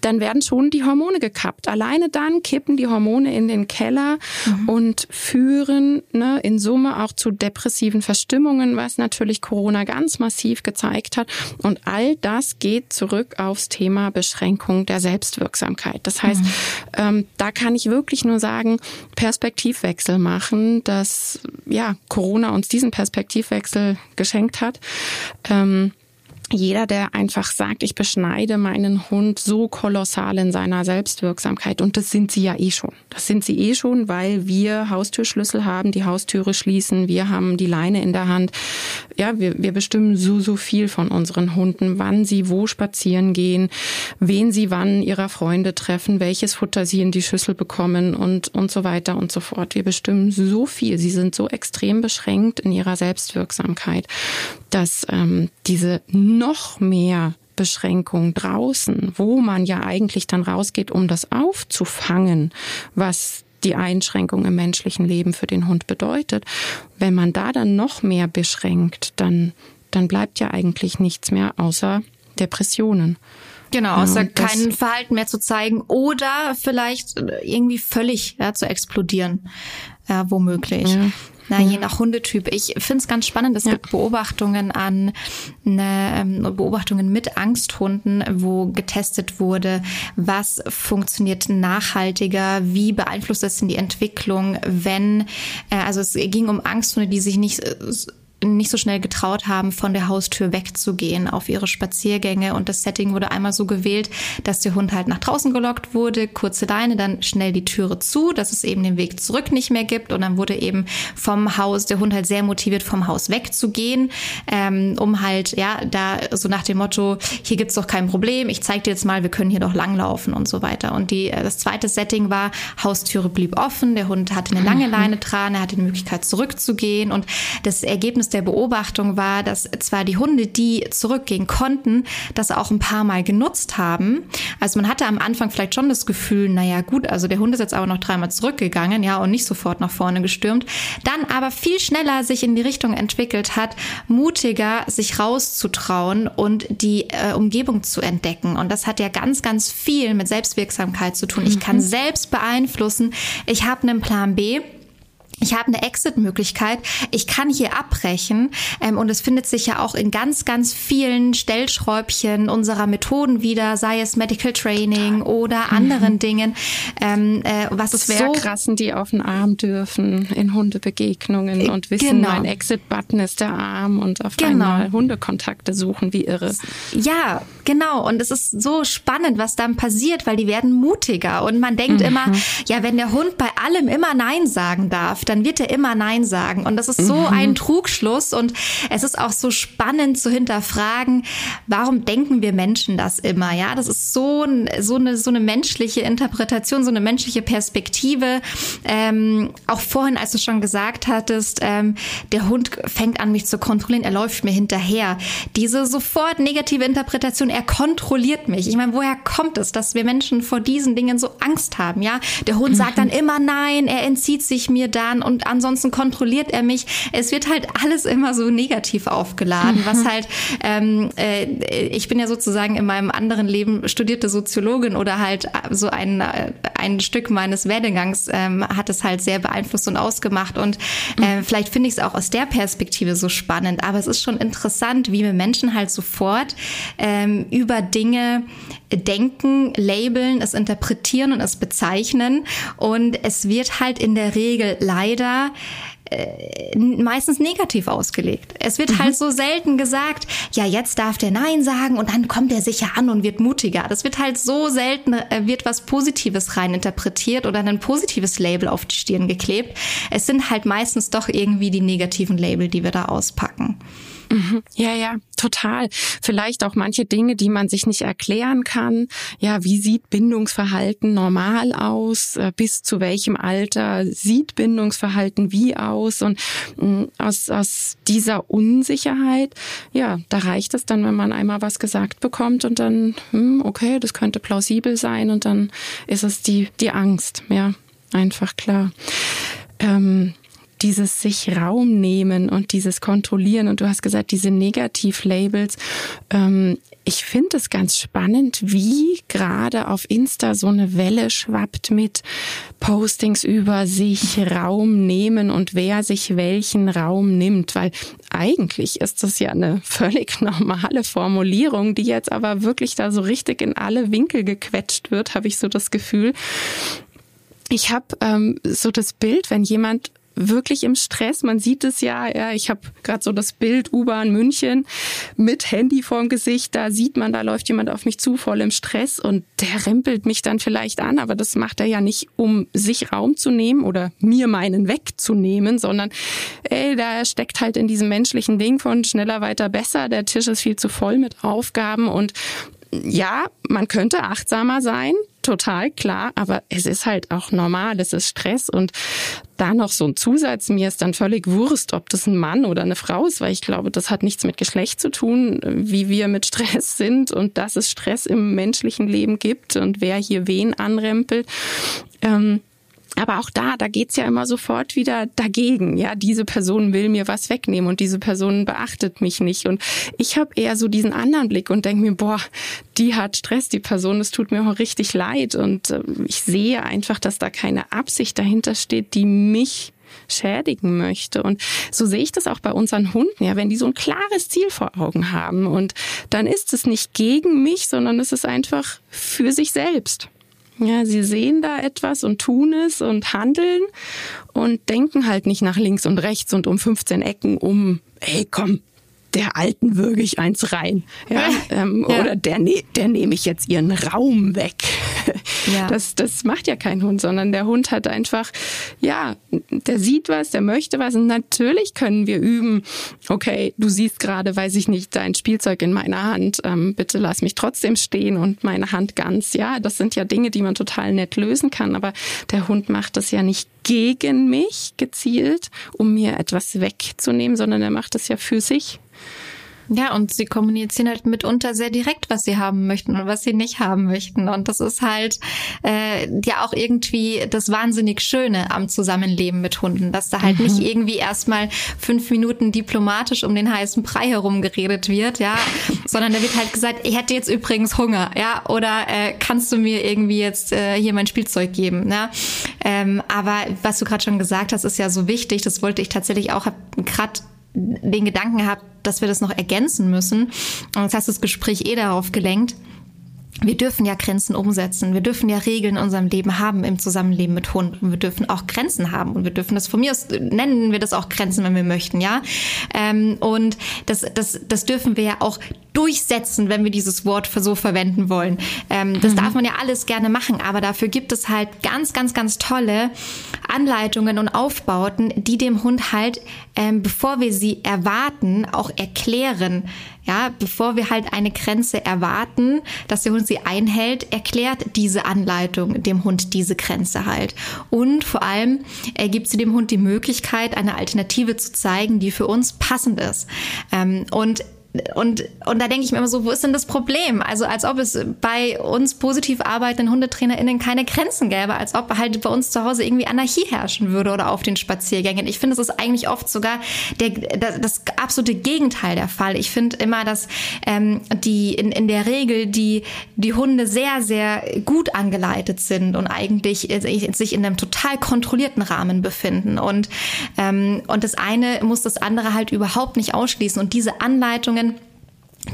dann werden schon die Hormone gekappt. Alleine dann kippen die Hormone in den Keller mhm. und führen ne, in Summe auch zu depressiven Verstimmungen, was natürlich Corona ganz massiv gezeigt hat. Und all das geht zurück aufs Thema Beschränkung der Selbstwirksamkeit. Das heißt, mhm. ähm, da kann ich wirklich nur sagen, Perspektivwechsel machen, dass ja Corona uns diesen Perspektivwechsel geschenkt hat. Ähm, jeder, der einfach sagt, ich beschneide meinen Hund so kolossal in seiner Selbstwirksamkeit, und das sind sie ja eh schon. Das sind sie eh schon, weil wir Haustürschlüssel haben, die Haustüre schließen, wir haben die Leine in der Hand. Ja, wir, wir bestimmen so, so viel von unseren Hunden, wann sie wo spazieren gehen, wen sie wann ihrer Freunde treffen, welches Futter sie in die Schüssel bekommen und, und so weiter und so fort. Wir bestimmen so viel. Sie sind so extrem beschränkt in ihrer Selbstwirksamkeit, dass ähm, diese noch mehr Beschränkung draußen, wo man ja eigentlich dann rausgeht, um das aufzufangen, was die Einschränkung im menschlichen Leben für den Hund bedeutet. Wenn man da dann noch mehr beschränkt, dann, dann bleibt ja eigentlich nichts mehr außer Depressionen. Genau, außer ja, kein Verhalten mehr zu zeigen oder vielleicht irgendwie völlig ja, zu explodieren, ja, womöglich. Ja. Na, je nach Hundetyp. Ich finde es ganz spannend. Es ja. gibt Beobachtungen an ne, ähm, Beobachtungen mit Angsthunden, wo getestet wurde, was funktioniert nachhaltiger, wie beeinflusst das in die Entwicklung, wenn äh, also es ging um Angsthunde, die sich nicht äh, nicht so schnell getraut haben, von der Haustür wegzugehen auf ihre Spaziergänge. Und das Setting wurde einmal so gewählt, dass der Hund halt nach draußen gelockt wurde, kurze Leine, dann schnell die Türe zu, dass es eben den Weg zurück nicht mehr gibt. Und dann wurde eben vom Haus, der Hund halt sehr motiviert, vom Haus wegzugehen, ähm, um halt, ja, da so nach dem Motto, hier gibt's doch kein Problem, ich zeig dir jetzt mal, wir können hier doch langlaufen und so weiter. Und die, äh, das zweite Setting war, Haustüre blieb offen, der Hund hatte eine lange mhm. Leine dran, er hatte die Möglichkeit zurückzugehen und das Ergebnis der Beobachtung war, dass zwar die Hunde, die zurückgehen konnten, das auch ein paar Mal genutzt haben. Also man hatte am Anfang vielleicht schon das Gefühl, naja gut, also der Hund ist jetzt aber noch dreimal zurückgegangen, ja, und nicht sofort nach vorne gestürmt. Dann aber viel schneller sich in die Richtung entwickelt hat, mutiger sich rauszutrauen und die äh, Umgebung zu entdecken. Und das hat ja ganz, ganz viel mit Selbstwirksamkeit zu tun. Ich kann mhm. selbst beeinflussen. Ich habe einen Plan B ich habe eine Exit-Möglichkeit, ich kann hier abbrechen ähm, und es findet sich ja auch in ganz, ganz vielen Stellschräubchen unserer Methoden wieder, sei es Medical Training oder mhm. anderen Dingen. Ähm, äh, was ist so krassen, die auf den Arm dürfen in Hundebegegnungen äh, und wissen, genau. mein Exit-Button ist der Arm und auf genau. einmal Hundekontakte suchen wie irre. Ja, genau. Und es ist so spannend, was dann passiert, weil die werden mutiger und man denkt mhm. immer, ja, wenn der Hund bei allem immer Nein sagen darf, dann wird er immer Nein sagen. Und das ist so mhm. ein Trugschluss. Und es ist auch so spannend zu hinterfragen, warum denken wir Menschen das immer? Ja, das ist so, so, eine, so eine menschliche Interpretation, so eine menschliche Perspektive. Ähm, auch vorhin, als du schon gesagt hattest, ähm, der Hund fängt an, mich zu kontrollieren, er läuft mir hinterher. Diese sofort negative Interpretation, er er kontrolliert mich. Ich meine, woher kommt es, dass wir Menschen vor diesen Dingen so Angst haben? Ja, der Hund sagt dann immer nein, er entzieht sich mir dann und ansonsten kontrolliert er mich. Es wird halt alles immer so negativ aufgeladen, was halt, ähm, äh, ich bin ja sozusagen in meinem anderen Leben studierte Soziologin oder halt so ein, äh, ein Stück meines Werdegangs ähm, hat es halt sehr beeinflusst und ausgemacht. Und äh, vielleicht finde ich es auch aus der Perspektive so spannend, aber es ist schon interessant, wie wir Menschen halt sofort ähm, über Dinge denken, labeln, es interpretieren und es bezeichnen. Und es wird halt in der Regel leider äh, meistens negativ ausgelegt. Es wird halt mhm. halt so selten gesagt, ja, jetzt darf der Nein sagen und dann kommt er sicher an und wird mutiger. Das wird halt so selten, äh, wird was Positives rein interpretiert oder ein positives Label auf die Stirn geklebt. Es sind halt meistens doch irgendwie die negativen Label, die wir da auspacken. Mhm. Ja, ja, total. Vielleicht auch manche Dinge, die man sich nicht erklären kann. Ja, wie sieht Bindungsverhalten normal aus? Äh, bis zu welchem Alter sieht Bindungsverhalten wie aus? Und mm, aus, aus dieser Unsicherheit, ja, da reicht es dann, wenn man einmal was gesagt bekommt und dann, hm, okay, das könnte plausibel sein und dann ist es die, die Angst. Ja, einfach klar. Ähm, dieses sich Raum nehmen und dieses Kontrollieren und du hast gesagt, diese Negativlabels. Ähm, ich finde es ganz spannend, wie gerade auf Insta so eine Welle schwappt mit Postings über sich Raum nehmen und wer sich welchen Raum nimmt, weil eigentlich ist das ja eine völlig normale Formulierung, die jetzt aber wirklich da so richtig in alle Winkel gequetscht wird, habe ich so das Gefühl. Ich habe ähm, so das Bild, wenn jemand wirklich im Stress. Man sieht es ja, ja ich habe gerade so das Bild U-Bahn München mit Handy vorm Gesicht. Da sieht man, da läuft jemand auf mich zu, voll im Stress und der rempelt mich dann vielleicht an, aber das macht er ja nicht, um sich Raum zu nehmen oder mir meinen wegzunehmen, sondern ey, da steckt halt in diesem menschlichen Ding von schneller, weiter, besser. Der Tisch ist viel zu voll mit Aufgaben und ja, man könnte achtsamer sein, total klar, aber es ist halt auch normal, es ist Stress und da noch so ein Zusatz, mir ist dann völlig Wurst, ob das ein Mann oder eine Frau ist, weil ich glaube, das hat nichts mit Geschlecht zu tun, wie wir mit Stress sind und dass es Stress im menschlichen Leben gibt und wer hier wen anrempelt. Ähm, aber auch da, da geht's ja immer sofort wieder dagegen. Ja, diese Person will mir was wegnehmen und diese Person beachtet mich nicht. Und ich habe eher so diesen anderen Blick und denke mir, boah, die hat Stress, die Person, es tut mir auch richtig leid. Und äh, ich sehe einfach, dass da keine Absicht dahinter steht, die mich schädigen möchte. Und so sehe ich das auch bei unseren Hunden, ja, wenn die so ein klares Ziel vor Augen haben. Und dann ist es nicht gegen mich, sondern es ist einfach für sich selbst. Ja, sie sehen da etwas und tun es und handeln und denken halt nicht nach links und rechts und um 15 Ecken um, ey, komm, der Alten würge ich eins rein. Ja, ähm, ja. Oder der, ne, der nehme ich jetzt ihren Raum weg. Ja. Das, das macht ja kein Hund, sondern der Hund hat einfach, ja, der sieht was, der möchte was. Und natürlich können wir üben, okay, du siehst gerade, weiß ich nicht, dein Spielzeug in meiner Hand, ähm, bitte lass mich trotzdem stehen und meine Hand ganz. Ja, das sind ja Dinge, die man total nett lösen kann. Aber der Hund macht das ja nicht gegen mich gezielt, um mir etwas wegzunehmen, sondern er macht das ja für sich. Ja, und sie kommunizieren halt mitunter sehr direkt, was sie haben möchten und was sie nicht haben möchten. Und das ist halt äh, ja auch irgendwie das wahnsinnig Schöne am Zusammenleben mit Hunden, dass da halt mhm. nicht irgendwie erstmal fünf Minuten diplomatisch um den heißen Brei herum geredet wird, ja, sondern da wird halt gesagt, ich hätte jetzt übrigens Hunger, ja, oder äh, kannst du mir irgendwie jetzt äh, hier mein Spielzeug geben, ja. Ähm, aber was du gerade schon gesagt hast, ist ja so wichtig. Das wollte ich tatsächlich auch gerade den Gedanken gehabt, dass wir das noch ergänzen müssen. Und jetzt hast du das Gespräch eh darauf gelenkt wir dürfen ja Grenzen umsetzen. Wir dürfen ja Regeln in unserem Leben haben im Zusammenleben mit Hunden. Wir dürfen auch Grenzen haben und wir dürfen das von mir aus nennen wir das auch Grenzen, wenn wir möchten, ja. Ähm, und das, das, das dürfen wir ja auch durchsetzen, wenn wir dieses Wort so verwenden wollen. Ähm, das mhm. darf man ja alles gerne machen, aber dafür gibt es halt ganz, ganz, ganz tolle Anleitungen und Aufbauten, die dem Hund halt, ähm, bevor wir sie erwarten, auch erklären, ja, bevor wir halt eine Grenze erwarten, dass der Hund sie einhält, erklärt diese Anleitung dem Hund diese Grenze halt. Und vor allem ergibt sie dem Hund die Möglichkeit, eine Alternative zu zeigen, die für uns passend ist. Ähm, und und, und da denke ich mir immer so, wo ist denn das Problem? Also als ob es bei uns positiv arbeitenden HundetrainerInnen keine Grenzen gäbe, als ob halt bei uns zu Hause irgendwie Anarchie herrschen würde oder auf den Spaziergängen. Ich finde, es ist eigentlich oft sogar der, das, das absolute Gegenteil der Fall. Ich finde immer, dass ähm, die in, in der Regel die, die Hunde sehr, sehr gut angeleitet sind und eigentlich sich in einem total kontrollierten Rahmen befinden. Und, ähm, und das eine muss das andere halt überhaupt nicht ausschließen. Und diese Anleitungen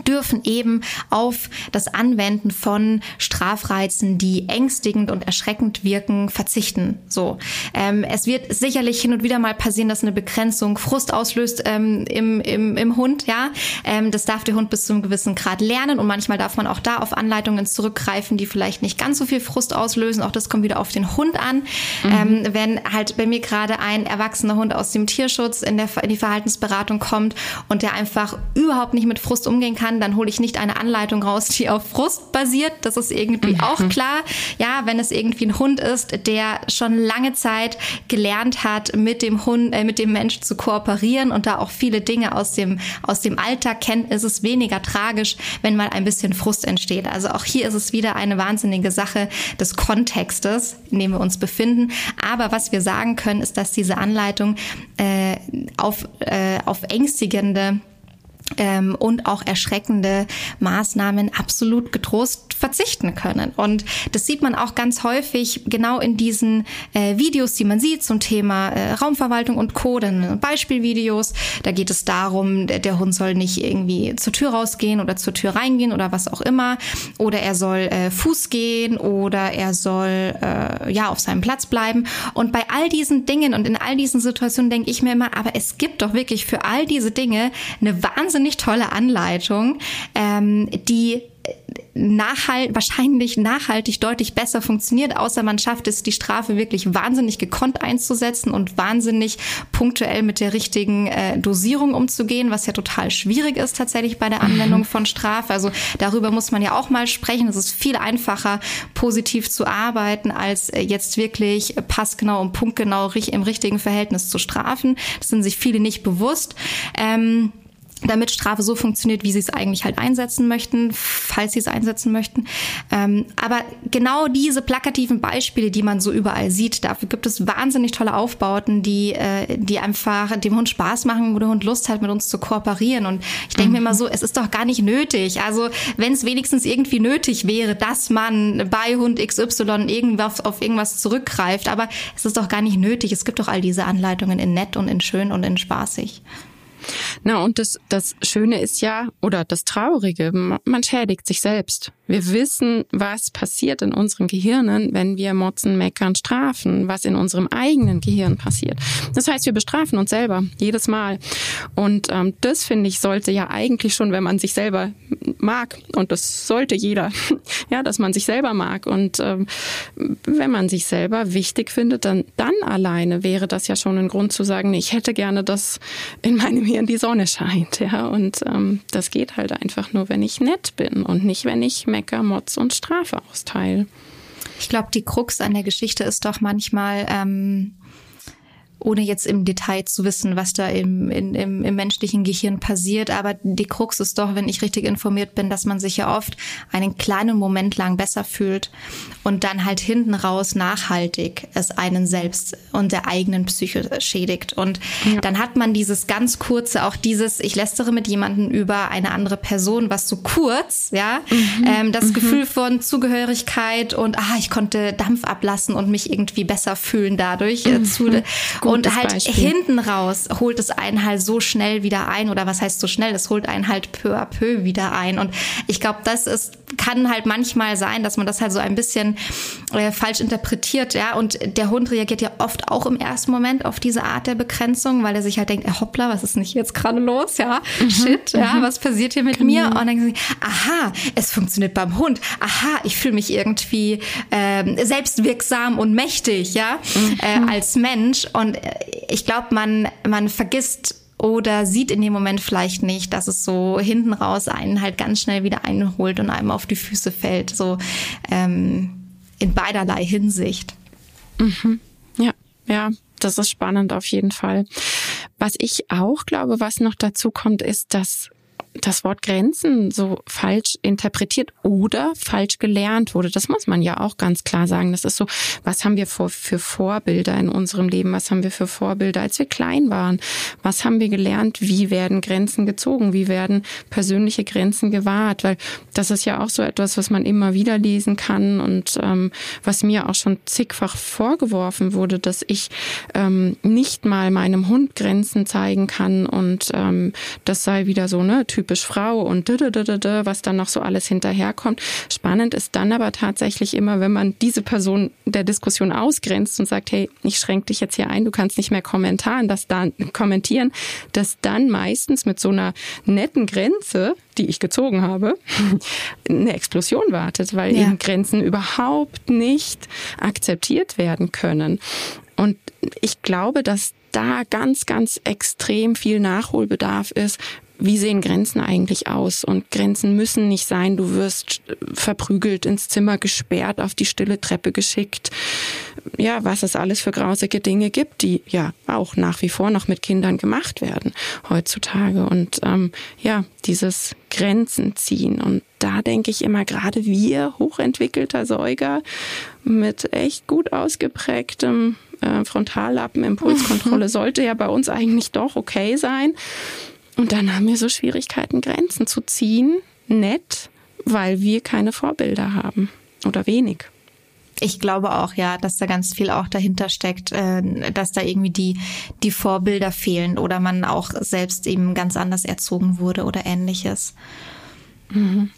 dürfen eben auf das Anwenden von Strafreizen, die ängstigend und erschreckend wirken, verzichten. So, ähm, es wird sicherlich hin und wieder mal passieren, dass eine Begrenzung Frust auslöst ähm, im, im, im Hund. Ja, ähm, das darf der Hund bis zu einem gewissen Grad lernen und manchmal darf man auch da auf Anleitungen zurückgreifen, die vielleicht nicht ganz so viel Frust auslösen. Auch das kommt wieder auf den Hund an. Mhm. Ähm, wenn halt bei mir gerade ein erwachsener Hund aus dem Tierschutz in, der, in die Verhaltensberatung kommt und der einfach überhaupt nicht mit Frust umgehen kann, dann hole ich nicht eine Anleitung raus, die auf Frust basiert. Das ist irgendwie mhm. auch klar. Ja, wenn es irgendwie ein Hund ist, der schon lange Zeit gelernt hat, mit dem Hund, äh, mit dem Mensch zu kooperieren und da auch viele Dinge aus dem, aus dem Alltag kennt, ist es weniger tragisch, wenn mal ein bisschen Frust entsteht. Also auch hier ist es wieder eine wahnsinnige Sache des Kontextes, in dem wir uns befinden. Aber was wir sagen können, ist, dass diese Anleitung äh, auf, äh, auf ängstigende ähm, und auch erschreckende Maßnahmen absolut getrost verzichten können. Und das sieht man auch ganz häufig genau in diesen äh, Videos, die man sieht zum Thema äh, Raumverwaltung und Code, Beispielvideos. Da geht es darum, der, der, Hund soll nicht irgendwie zur Tür rausgehen oder zur Tür reingehen oder was auch immer. Oder er soll äh, Fuß gehen oder er soll äh, ja auf seinem Platz bleiben. Und bei all diesen Dingen und in all diesen Situationen denke ich mir immer, aber es gibt doch wirklich für all diese Dinge eine wahnsinnig tolle Anleitung, ähm, die nachhalt, wahrscheinlich nachhaltig deutlich besser funktioniert, außer man schafft es, die Strafe wirklich wahnsinnig gekonnt einzusetzen und wahnsinnig punktuell mit der richtigen äh, Dosierung umzugehen, was ja total schwierig ist tatsächlich bei der Anwendung mhm. von Strafe. Also darüber muss man ja auch mal sprechen. Es ist viel einfacher, positiv zu arbeiten, als äh, jetzt wirklich passgenau und punktgenau im richtigen Verhältnis zu strafen. Das sind sich viele nicht bewusst. Ähm, damit Strafe so funktioniert, wie sie es eigentlich halt einsetzen möchten, falls sie es einsetzen möchten. Ähm, aber genau diese plakativen Beispiele, die man so überall sieht, dafür gibt es wahnsinnig tolle Aufbauten, die, äh, die einfach dem Hund Spaß machen, wo der Hund Lust hat, mit uns zu kooperieren. Und ich denke mhm. mir immer so, es ist doch gar nicht nötig. Also wenn es wenigstens irgendwie nötig wäre, dass man bei Hund XY irgendwas auf irgendwas zurückgreift, aber es ist doch gar nicht nötig. Es gibt doch all diese Anleitungen in nett und in schön und in spaßig. Na, und das, das Schöne ist ja, oder das Traurige, man schädigt sich selbst. Wir wissen, was passiert in unseren Gehirnen, wenn wir motzen, meckern, strafen, was in unserem eigenen Gehirn passiert. Das heißt, wir bestrafen uns selber jedes Mal. Und ähm, das, finde ich, sollte ja eigentlich schon, wenn man sich selber mag, und das sollte jeder, ja, dass man sich selber mag. Und ähm, wenn man sich selber wichtig findet, dann, dann alleine wäre das ja schon ein Grund zu sagen, ich hätte gerne, dass in meinem Hirn die Sonne scheint. Ja, und ähm, das geht halt einfach nur, wenn ich nett bin und nicht, wenn ich Mecker, Motz und Strafe austeile. Ich glaube, die Krux an der Geschichte ist doch manchmal, ähm, ohne jetzt im Detail zu wissen, was da im, in, im, im menschlichen Gehirn passiert. Aber die Krux ist doch, wenn ich richtig informiert bin, dass man sich ja oft einen kleinen Moment lang besser fühlt und dann halt hinten raus nachhaltig es einen selbst und der eigenen Psyche schädigt. Und ja. dann hat man dieses ganz kurze, auch dieses, ich lästere mit jemandem über eine andere Person, was so kurz, ja, mhm. ähm, das mhm. Gefühl von Zugehörigkeit und ah, ich konnte Dampf ablassen und mich irgendwie besser fühlen dadurch. Äh, mhm. zu, und halt Beispiel. hinten raus holt es einen halt so schnell wieder ein oder was heißt so schnell? Es holt einen halt peu à peu wieder ein. Und ich glaube, das ist kann halt manchmal sein, dass man das halt so ein bisschen äh, falsch interpretiert, ja. Und der Hund reagiert ja oft auch im ersten Moment auf diese Art der Begrenzung, weil er sich halt denkt, äh, hoppla, was ist denn hier jetzt gerade los, ja? Mhm. Shit, ja, mhm. was passiert hier mit genau. mir? Und dann denken sie, aha, es funktioniert beim Hund. Aha, ich fühle mich irgendwie ähm, selbstwirksam und mächtig, ja, mhm. äh, als Mensch. Und äh, ich glaube, man, man vergisst oder sieht in dem Moment vielleicht nicht, dass es so hinten raus einen halt ganz schnell wieder einholt und einem auf die Füße fällt, so ähm, in beiderlei Hinsicht. Mhm. Ja, ja, das ist spannend auf jeden Fall. Was ich auch glaube, was noch dazu kommt, ist, dass das Wort Grenzen so falsch interpretiert oder falsch gelernt wurde. Das muss man ja auch ganz klar sagen. Das ist so, was haben wir für, für Vorbilder in unserem Leben? Was haben wir für Vorbilder, als wir klein waren? Was haben wir gelernt? Wie werden Grenzen gezogen? Wie werden persönliche Grenzen gewahrt? Weil das ist ja auch so etwas, was man immer wieder lesen kann und ähm, was mir auch schon zigfach vorgeworfen wurde, dass ich ähm, nicht mal meinem Hund Grenzen zeigen kann und ähm, das sei wieder so, ne, typisch Frau und was dann noch so alles hinterherkommt. Spannend ist dann aber tatsächlich immer, wenn man diese Person der Diskussion ausgrenzt und sagt, hey, ich schränke dich jetzt hier ein, du kannst nicht mehr kommentieren, das dann kommentieren, dass dann meistens mit so einer netten Grenze, die ich gezogen habe, eine Explosion wartet, weil ja. eben Grenzen überhaupt nicht akzeptiert werden können. Und ich glaube, dass da ganz, ganz extrem viel Nachholbedarf ist, wie sehen Grenzen eigentlich aus? Und Grenzen müssen nicht sein, du wirst verprügelt ins Zimmer gesperrt, auf die stille Treppe geschickt. Ja, was es alles für grausige Dinge gibt, die ja auch nach wie vor noch mit Kindern gemacht werden heutzutage. Und ähm, ja, dieses Grenzen ziehen. Und da denke ich immer, gerade wir, hochentwickelter Säuger mit echt gut ausgeprägtem äh, Frontallappen, Impulskontrolle sollte ja bei uns eigentlich doch okay sein. Und dann haben wir so Schwierigkeiten, Grenzen zu ziehen, nett, weil wir keine Vorbilder haben oder wenig. Ich glaube auch, ja, dass da ganz viel auch dahinter steckt, äh, dass da irgendwie die, die Vorbilder fehlen oder man auch selbst eben ganz anders erzogen wurde oder ähnliches. Mhm.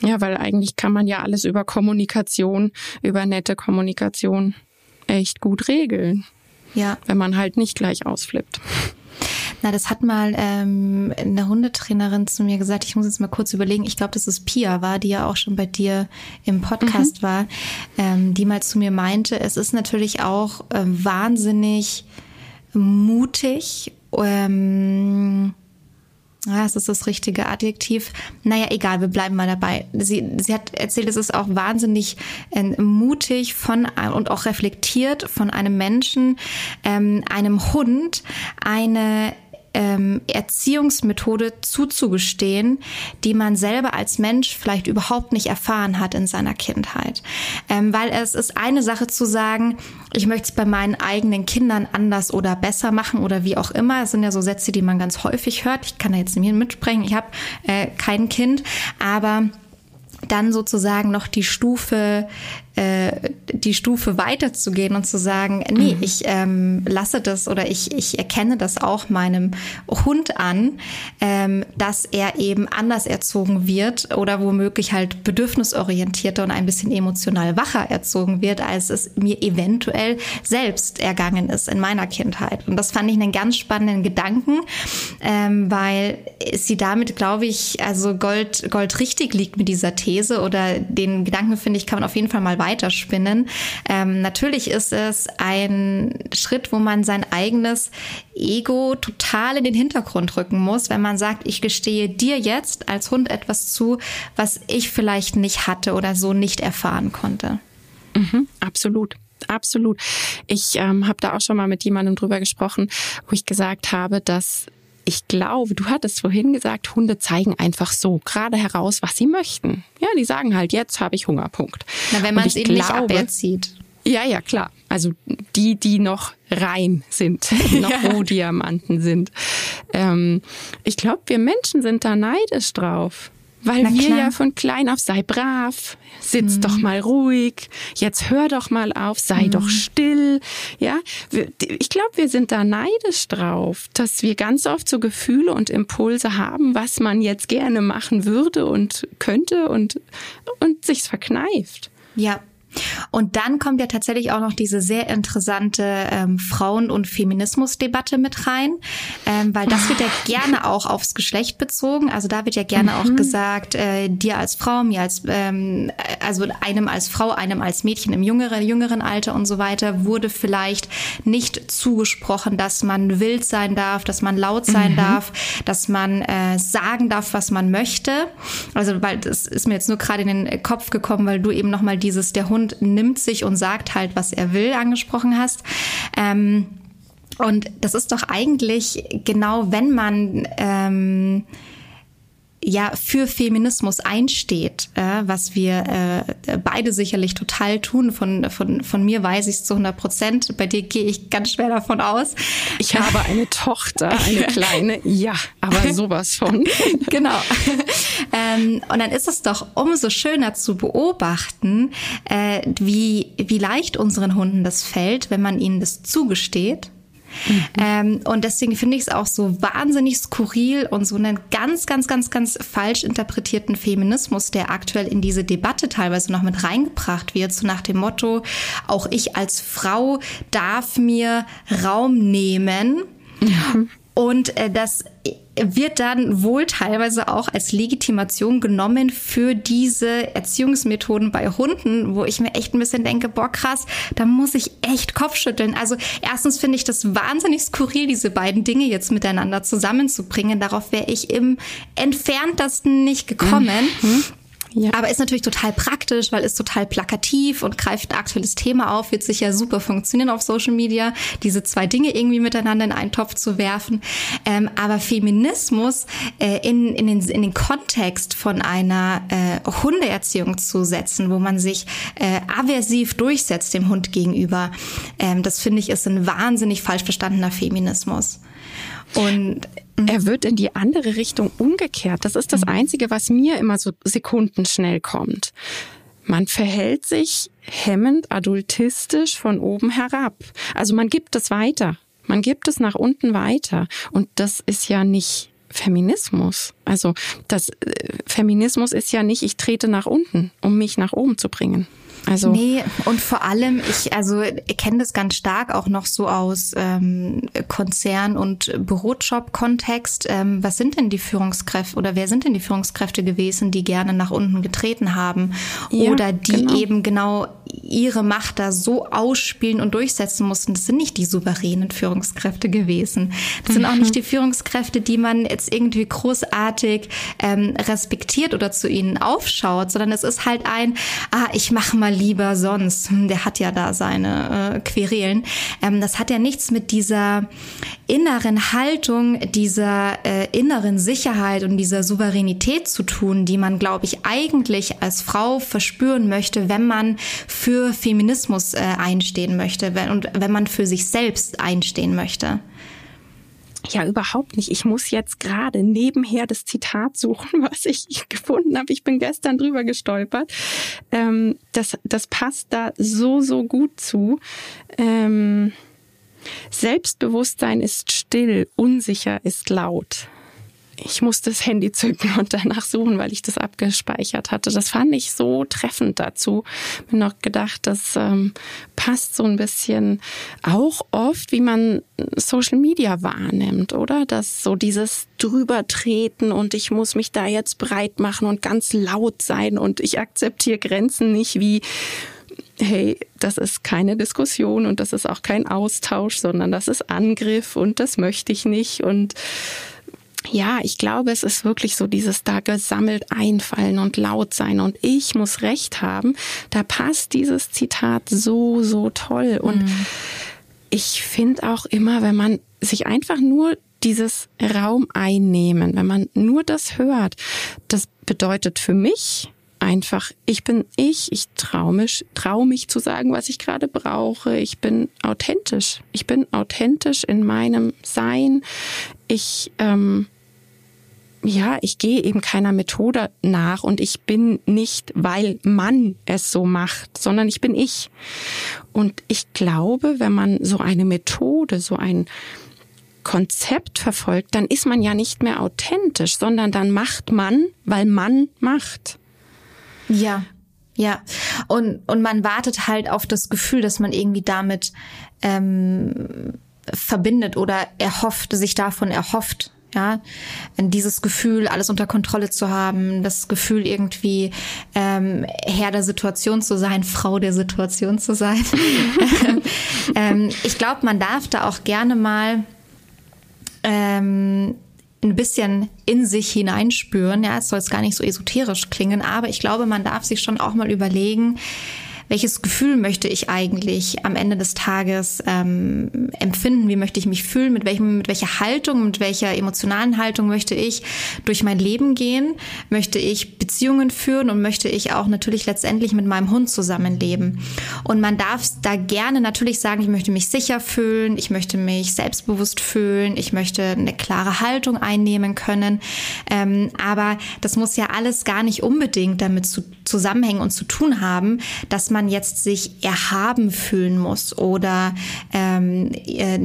Ja, weil eigentlich kann man ja alles über Kommunikation, über nette Kommunikation echt gut regeln. Ja. Wenn man halt nicht gleich ausflippt. Na, das hat mal ähm, eine Hundetrainerin zu mir gesagt. Ich muss jetzt mal kurz überlegen. Ich glaube, dass es Pia war, die ja auch schon bei dir im Podcast mhm. war, ähm, die mal zu mir meinte, es ist natürlich auch ähm, wahnsinnig mutig. Ähm, ja, es ist das richtige Adjektiv. Naja, egal, wir bleiben mal dabei. Sie, sie hat erzählt, es ist auch wahnsinnig äh, mutig von und auch reflektiert von einem Menschen, ähm, einem Hund, eine ähm, Erziehungsmethode zuzugestehen, die man selber als Mensch vielleicht überhaupt nicht erfahren hat in seiner Kindheit. Ähm, weil es ist eine Sache zu sagen, ich möchte es bei meinen eigenen Kindern anders oder besser machen oder wie auch immer. Es sind ja so Sätze, die man ganz häufig hört. Ich kann da jetzt nicht mitsprechen. Ich habe äh, kein Kind, aber dann sozusagen noch die Stufe äh, die Stufe weiterzugehen und zu sagen, nee, mhm. ich ähm, lasse das oder ich, ich erkenne das auch meinem Hund an, ähm, dass er eben anders erzogen wird oder womöglich halt bedürfnisorientierter und ein bisschen emotional wacher erzogen wird, als es mir eventuell selbst ergangen ist in meiner Kindheit. Und das fand ich einen ganz spannenden Gedanken, ähm, weil sie damit, glaube ich, also Gold, Gold richtig liegt mit dieser These oder den Gedanken, finde ich, kann man auf jeden Fall mal weiter weiterspinnen. Ähm, natürlich ist es ein Schritt, wo man sein eigenes Ego total in den Hintergrund rücken muss, wenn man sagt, ich gestehe dir jetzt als Hund etwas zu, was ich vielleicht nicht hatte oder so nicht erfahren konnte. Mhm, absolut. Absolut. Ich ähm, habe da auch schon mal mit jemandem drüber gesprochen, wo ich gesagt habe, dass ich glaube, du hattest vorhin gesagt, Hunde zeigen einfach so gerade heraus, was sie möchten. Ja, die sagen halt, jetzt habe ich Hunger, Punkt. Na, wenn man es eben nicht aberzieht. Ja, ja, klar. Also die, die noch rein sind, noch ja. Rohdiamanten sind. Ähm, ich glaube, wir Menschen sind da neidisch drauf. Weil Na wir klar. ja von klein auf sei brav, sitz mhm. doch mal ruhig, jetzt hör doch mal auf, sei mhm. doch still. Ja, ich glaube, wir sind da neidisch drauf, dass wir ganz oft so Gefühle und Impulse haben, was man jetzt gerne machen würde und könnte und, und sich's verkneift. Ja, und dann kommt ja tatsächlich auch noch diese sehr interessante ähm, Frauen- und Feminismusdebatte mit rein, ähm, weil das wird ja gerne auch aufs Geschlecht bezogen. Also da wird ja gerne mhm. auch gesagt, äh, dir als Frau, mir als, ähm, also einem als Frau, einem als Mädchen im jüngeren, jüngeren Alter und so weiter, wurde vielleicht nicht zugesprochen, dass man wild sein darf, dass man laut sein mhm. darf, dass man äh, sagen darf, was man möchte. Also weil das ist mir jetzt nur gerade in den Kopf gekommen, weil du eben nochmal dieses, der Hund nimmt sich und sagt halt, was er will, angesprochen hast. Ähm, und das ist doch eigentlich genau, wenn man ähm, ja für Feminismus einsteht, äh, was wir äh, beide sicherlich total tun. Von, von, von mir weiß ich es zu 100 Prozent. Bei dir gehe ich ganz schwer davon aus. Ich habe eine Tochter, eine kleine, ja, aber sowas von. genau. ähm, und dann ist es doch umso schöner zu beobachten, äh, wie, wie leicht unseren Hunden das fällt, wenn man ihnen das zugesteht Mhm. Ähm, und deswegen finde ich es auch so wahnsinnig skurril und so einen ganz, ganz, ganz, ganz falsch interpretierten Feminismus, der aktuell in diese Debatte teilweise noch mit reingebracht wird, so nach dem Motto, auch ich als Frau darf mir Raum nehmen. Mhm. Und äh, das wird dann wohl teilweise auch als Legitimation genommen für diese Erziehungsmethoden bei Hunden, wo ich mir echt ein bisschen denke, boah krass, da muss ich echt Kopfschütteln. Also erstens finde ich das wahnsinnig skurril, diese beiden Dinge jetzt miteinander zusammenzubringen. Darauf wäre ich im entferntesten nicht gekommen. Mhm. Ja. Aber ist natürlich total praktisch, weil ist total plakativ und greift ein aktuelles Thema auf, wird sicher super funktionieren auf Social Media, diese zwei Dinge irgendwie miteinander in einen Topf zu werfen. Ähm, aber Feminismus äh, in, in, den, in den Kontext von einer äh, Hundeerziehung zu setzen, wo man sich äh, aversiv durchsetzt dem Hund gegenüber, ähm, das finde ich ist ein wahnsinnig falsch verstandener Feminismus. Und er wird in die andere Richtung umgekehrt. Das ist das mhm. Einzige, was mir immer so sekundenschnell kommt. Man verhält sich hemmend, adultistisch von oben herab. Also man gibt es weiter. Man gibt es nach unten weiter. Und das ist ja nicht Feminismus. Also das äh, Feminismus ist ja nicht, ich trete nach unten, um mich nach oben zu bringen. Also nee, und vor allem, ich also kenne das ganz stark auch noch so aus ähm, Konzern- und Bürojob-Kontext. Ähm, was sind denn die Führungskräfte oder wer sind denn die Führungskräfte gewesen, die gerne nach unten getreten haben ja, oder die genau. eben genau ihre Macht da so ausspielen und durchsetzen mussten? Das sind nicht die souveränen Führungskräfte gewesen. Das sind mhm. auch nicht die Führungskräfte, die man jetzt irgendwie großartig ähm, respektiert oder zu ihnen aufschaut, sondern es ist halt ein, ah, ich mache mal lieber sonst. Der hat ja da seine äh, Querelen. Ähm, das hat ja nichts mit dieser inneren Haltung, dieser äh, inneren Sicherheit und dieser Souveränität zu tun, die man, glaube ich, eigentlich als Frau verspüren möchte, wenn man für Feminismus äh, einstehen möchte und wenn man für sich selbst einstehen möchte. Ja, überhaupt nicht. Ich muss jetzt gerade nebenher das Zitat suchen, was ich gefunden habe. Ich bin gestern drüber gestolpert. Ähm, das, das passt da so, so gut zu. Ähm, Selbstbewusstsein ist still, unsicher ist laut ich musste das Handy zücken und danach suchen, weil ich das abgespeichert hatte. Das fand ich so treffend dazu. Bin noch gedacht, das ähm, passt so ein bisschen auch oft, wie man Social Media wahrnimmt, oder? Dass so dieses drübertreten und ich muss mich da jetzt breit machen und ganz laut sein und ich akzeptiere Grenzen nicht wie hey, das ist keine Diskussion und das ist auch kein Austausch, sondern das ist Angriff und das möchte ich nicht und ja, ich glaube, es ist wirklich so dieses da gesammelt einfallen und laut sein und ich muss recht haben. Da passt dieses Zitat so, so toll. Und mhm. ich finde auch immer, wenn man sich einfach nur dieses Raum einnehmen, wenn man nur das hört, das bedeutet für mich einfach, ich bin ich, ich traue mich, trau mich zu sagen, was ich gerade brauche. Ich bin authentisch. Ich bin authentisch in meinem Sein. Ich ähm, ja, ich gehe eben keiner Methode nach und ich bin nicht, weil man es so macht, sondern ich bin ich. Und ich glaube, wenn man so eine Methode, so ein Konzept verfolgt, dann ist man ja nicht mehr authentisch, sondern dann macht man, weil man macht. Ja, ja. Und, und man wartet halt auf das Gefühl, dass man irgendwie damit ähm, verbindet oder erhofft, sich davon erhofft, ja, dieses Gefühl, alles unter Kontrolle zu haben, das Gefühl irgendwie ähm, Herr der Situation zu sein, Frau der Situation zu sein. ähm, ich glaube, man darf da auch gerne mal ähm, ein bisschen in sich hineinspüren. Ja, es soll jetzt gar nicht so esoterisch klingen, aber ich glaube, man darf sich schon auch mal überlegen, welches Gefühl möchte ich eigentlich am Ende des Tages ähm, empfinden, wie möchte ich mich fühlen, mit welchem, mit welcher Haltung, mit welcher emotionalen Haltung möchte ich durch mein Leben gehen, möchte ich Beziehungen führen und möchte ich auch natürlich letztendlich mit meinem Hund zusammenleben. Und man darf da gerne natürlich sagen, ich möchte mich sicher fühlen, ich möchte mich selbstbewusst fühlen, ich möchte eine klare Haltung einnehmen können. Ähm, aber das muss ja alles gar nicht unbedingt damit zu, zusammenhängen und zu tun haben, dass man jetzt sich erhaben fühlen muss oder ähm, äh,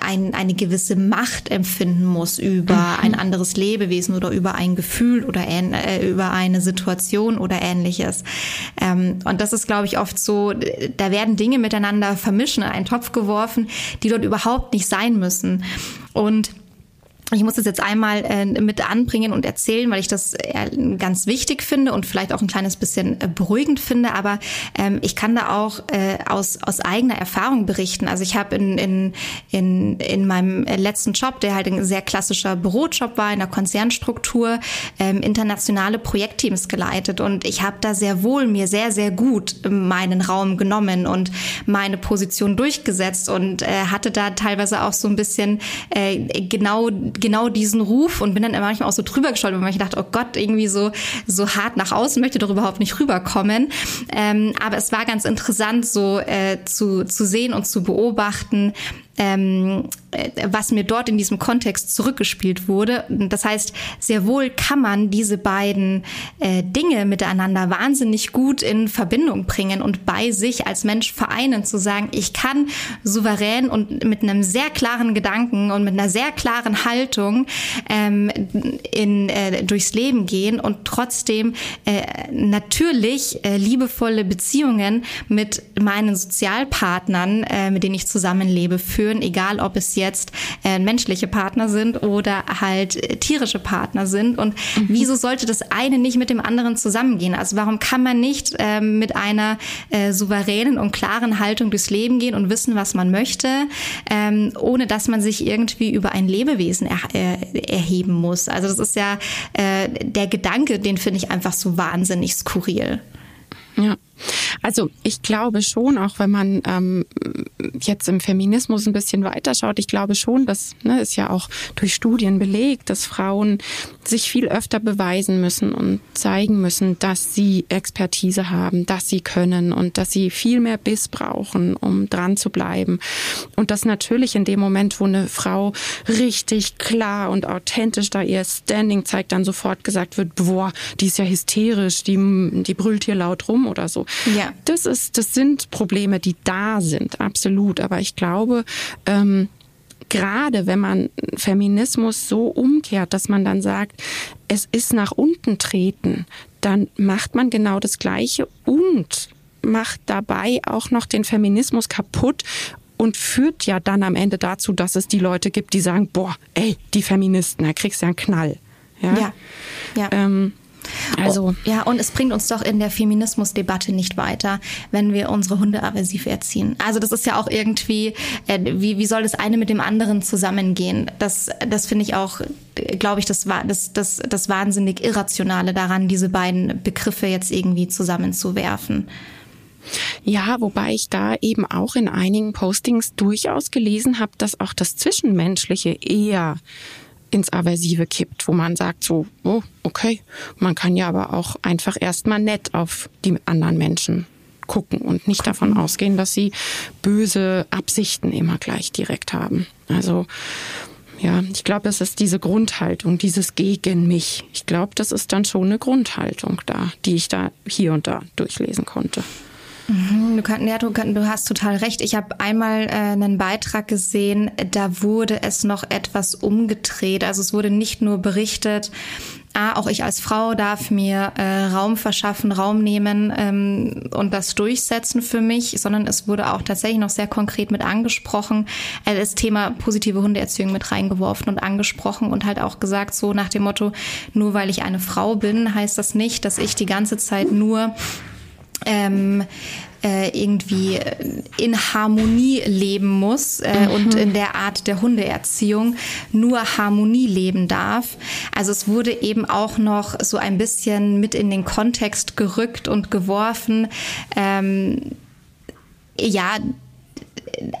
ein, eine gewisse Macht empfinden muss über mhm. ein anderes Lebewesen oder über ein Gefühl oder äh, über eine Situation oder ähnliches. Ähm, und das ist, glaube ich, oft so, da werden Dinge miteinander vermischen, in einen Topf geworfen, die dort überhaupt nicht sein müssen. Und ich muss das jetzt einmal äh, mit anbringen und erzählen, weil ich das äh, ganz wichtig finde und vielleicht auch ein kleines bisschen äh, beruhigend finde. Aber ähm, ich kann da auch äh, aus, aus eigener Erfahrung berichten. Also ich habe in, in, in, in meinem letzten Job, der halt ein sehr klassischer Bürojob war, in der Konzernstruktur, ähm, internationale Projektteams geleitet. Und ich habe da sehr wohl mir sehr, sehr gut meinen Raum genommen und meine Position durchgesetzt und äh, hatte da teilweise auch so ein bisschen äh, genau genau diesen Ruf und bin dann manchmal auch so drüber gestolpert, weil ich dachte, oh Gott, irgendwie so, so hart nach außen möchte doch überhaupt nicht rüberkommen. Ähm, aber es war ganz interessant, so äh, zu, zu sehen und zu beobachten, ähm, äh, was mir dort in diesem Kontext zurückgespielt wurde. Das heißt, sehr wohl kann man diese beiden äh, Dinge miteinander wahnsinnig gut in Verbindung bringen und bei sich als Mensch vereinen, zu sagen, ich kann souverän und mit einem sehr klaren Gedanken und mit einer sehr klaren Haltung ähm, in, äh, durchs Leben gehen und trotzdem äh, natürlich äh, liebevolle Beziehungen mit meinen Sozialpartnern, äh, mit denen ich zusammenlebe, führen führen, egal ob es jetzt äh, menschliche Partner sind oder halt äh, tierische Partner sind. Und mhm. wieso sollte das eine nicht mit dem anderen zusammengehen? Also warum kann man nicht äh, mit einer äh, souveränen und klaren Haltung durchs Leben gehen und wissen, was man möchte, ähm, ohne dass man sich irgendwie über ein Lebewesen er, äh, erheben muss? Also das ist ja äh, der Gedanke, den finde ich einfach so wahnsinnig skurril. Ja. Also ich glaube schon, auch wenn man ähm, jetzt im Feminismus ein bisschen weiterschaut, ich glaube schon, das ne, ist ja auch durch Studien belegt, dass Frauen sich viel öfter beweisen müssen und zeigen müssen, dass sie Expertise haben, dass sie können und dass sie viel mehr Biss brauchen, um dran zu bleiben. Und das natürlich in dem Moment, wo eine Frau richtig klar und authentisch da ihr Standing zeigt, dann sofort gesagt wird, boah, die ist ja hysterisch, die, die brüllt hier laut rum oder so. Ja. Das ist, das sind Probleme, die da sind, absolut. Aber ich glaube, ähm, gerade wenn man Feminismus so umkehrt, dass man dann sagt, es ist nach unten treten, dann macht man genau das Gleiche und macht dabei auch noch den Feminismus kaputt und führt ja dann am Ende dazu, dass es die Leute gibt, die sagen, boah, ey, die Feministen, da kriegst du ja einen Knall. Ja. ja. ja. Ähm, also oh, ja, und es bringt uns doch in der Feminismusdebatte nicht weiter, wenn wir unsere Hunde aversiv erziehen. Also das ist ja auch irgendwie, äh, wie, wie soll das eine mit dem anderen zusammengehen? Das, das finde ich auch, glaube ich, das war das, das, das wahnsinnig irrationale daran, diese beiden Begriffe jetzt irgendwie zusammenzuwerfen. Ja, wobei ich da eben auch in einigen Postings durchaus gelesen habe, dass auch das Zwischenmenschliche eher ins Aversive kippt, wo man sagt so, oh, okay, man kann ja aber auch einfach erstmal nett auf die anderen Menschen gucken und nicht davon ausgehen, dass sie böse Absichten immer gleich direkt haben. Also ja, ich glaube, es ist diese Grundhaltung, dieses gegen mich. Ich glaube, das ist dann schon eine Grundhaltung da, die ich da hier und da durchlesen konnte. Mhm, du, kann, ja, du, du, hast total recht. Ich habe einmal äh, einen Beitrag gesehen, da wurde es noch etwas umgedreht. Also es wurde nicht nur berichtet, ah, auch ich als Frau darf mir äh, Raum verschaffen, Raum nehmen ähm, und das durchsetzen für mich, sondern es wurde auch tatsächlich noch sehr konkret mit angesprochen, äh, das Thema positive Hundeerziehung mit reingeworfen und angesprochen und halt auch gesagt, so nach dem Motto, nur weil ich eine Frau bin, heißt das nicht, dass ich die ganze Zeit nur ähm, äh, irgendwie in Harmonie leben muss äh, mhm. und in der Art der Hundeerziehung nur Harmonie leben darf. Also es wurde eben auch noch so ein bisschen mit in den Kontext gerückt und geworfen. Ähm, ja,